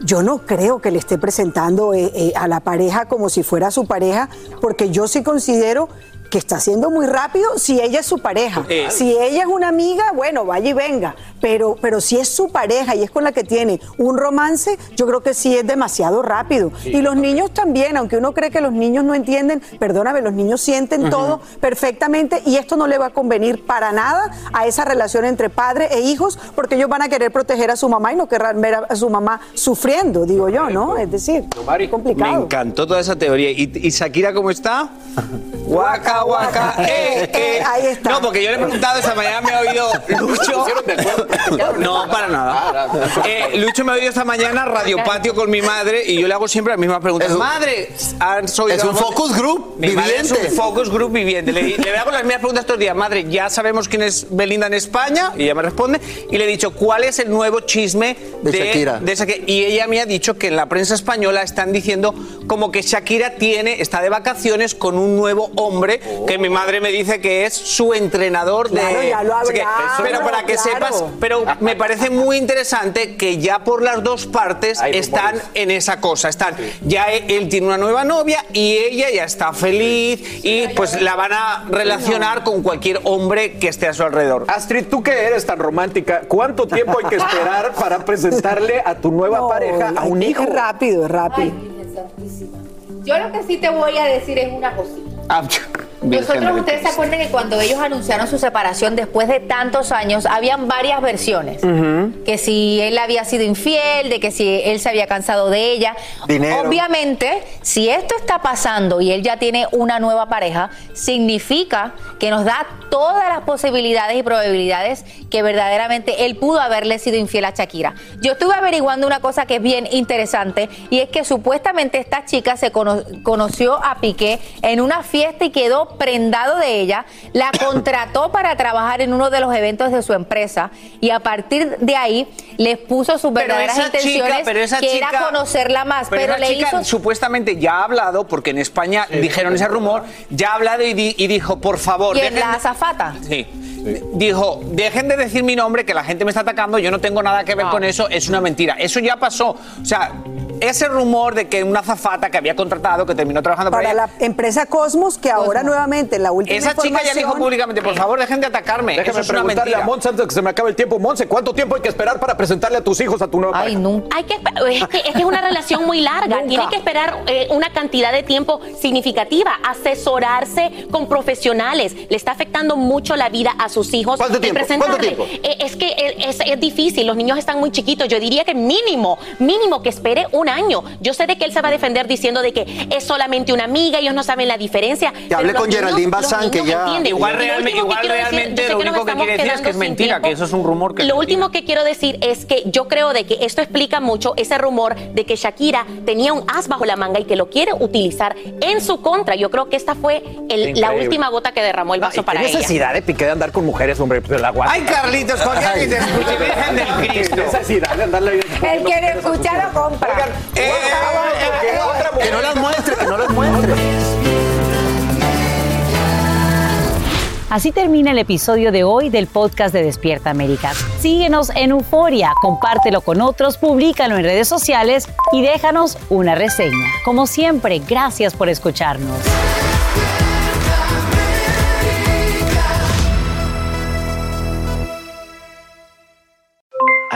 yo no creo que le esté presentando eh, eh, a la pareja como si fuera su pareja, porque yo sí considero que está siendo muy rápido si ella es su pareja. Eh. Si ella es una amiga, bueno, vaya y venga. Pero, pero si es su pareja y es con la que tiene un romance, yo creo que sí es demasiado rápido. y los niños también, aunque uno cree que los niños no entienden, perdóname, los niños sienten todo perfectamente y esto no le va a convenir para nada a esa relación entre padre e hijos, porque ellos van a querer proteger a su mamá y no querrán ver a, su mamá sufriendo, digo yo, ¿no? Es decir, Me complicado. encantó toda esa teoría. ¿Y, y Shakira cómo está? Guaca, guaca, eh, eh. Ahí está. No, porque yo le he preguntado esa mañana, me he oído Lucho. No, para nada. Eh, Lucho me ha oído esta mañana Radio Patio con mi madre y yo le hago siempre las mismas preguntas. madre, ¿has oído es un focus group Mi madre es viviente. un focus group viviente. Le, le hago las mismas preguntas estos días. Madre, ya sabemos quién es Belinda en España. Y ella me responde. Y le he dicho, ¿cuál es el nuevo chisme De Shakira. de Shakira? Y ella me ha dicho que en la prensa española están diciendo como que Shakira tiene, está de vacaciones con un nuevo hombre que mi madre me dice que es su entrenador de. Claro, ya lo que- pero para que claro. sepas, pero me parece muy interesante que ya por las dos partes Hay están rumores. en esa cosa. Están, ya e- él tiene una nueva novia y ella ya está feliz y pues la van a relacionar con cualquier hombre que esté a su alrededor. Astrid, tú que eres tan romántica, ¿cuánto tiempo hay que esperar para presentarle a tu nueva No, pareja a un es hijo? rápido, es rápido. Yo lo que sí te voy a decir es una cosita. Nosotros, de ustedes se acuerdan que cuando ellos anunciaron su separación después de tantos años, habían varias versiones. Que si él había sido infiel, de que si él se había cansado de ella. Dinero. Obviamente, si esto está pasando y él ya tiene una nueva pareja, significa que nos da todas las posibilidades y probabilidades que verdaderamente él pudo haberle sido infiel a Shakira. Yo estuve averiguando una cosa que es bien interesante y es que supuestamente esta chica se cono- conoció a Piqué en una fiesta y quedó prendado de ella, la contrató para trabajar en uno de los eventos de su empresa y a partir de ahí les puso sus Pero verdaderas esa intenciones chica, pero esa que chica, era conocerla más, pero, esa le chica hizo supuestamente ya ha hablado, porque en España dijeron ese rumor, ya ha hablado y, di- y dijo, por favor, ¿Quién? dejen la azafata. Sí. Dijo, dejen de decir mi nombre, que la gente me está atacando, yo no tengo nada que ver con eso, es una mentira. Eso ya pasó. O sea, ese rumor de que una azafata que había contratado, que terminó trabajando para Para ella, la empresa Cosmos, que ahora nuevamente en la última esa chica ya dijo públicamente, por favor, dejen de atacarme. Déjame eso es una preguntarle mentira. a Monse antes de que se me acabe el tiempo. Monse, ¿cuánto tiempo hay que esperar para presentarle a tus hijos a tu nueva Ay, pareja? nunca. Hay que, esper- es, que, es que es una relación muy larga. Tiene que esperar eh, una cantidad de tiempo significativa, asesorarse con profesionales. Le está afectando mucho la vida a sus hijos. ¿Cuánto de tiempo? presentarle. ¿Cuánto tiempo? Eh, es que es, es difícil. Los niños están muy chiquitos. Yo diría que mínimo, mínimo que espere un año. Yo sé de que él se va a defender diciendo de que es solamente una amiga, ellos no saben la diferencia. Que los con niños- Geraldine Bazán, que ya- entienden. Igual, que igual quiero decir- realmente yo sé lo que único que quiere decir es que es mentira, tiempo. que eso es un rumor que Lo último que quiero decir es que yo creo de que esto explica mucho ese rumor de que Shakira tenía un as bajo la manga y que lo quiere utilizar en su contra. Yo creo que esta fue el- la última gota que derramó el vaso para ¿Qué ella. necesidad de Piqué de andar con mujeres, hombre? Pues el agua. Ay, Carlitos, con que te escuche, Virgen del Cristo. ¿Qué necesidad de andarle El que le escucha lo compra. Eh, Que no las muestre, que no las muestre. Así termina el episodio de hoy del podcast de Despierta América. Síguenos en Euforia, compártelo con otros, públicalo en redes sociales y déjanos una reseña. Como siempre, gracias por escucharnos.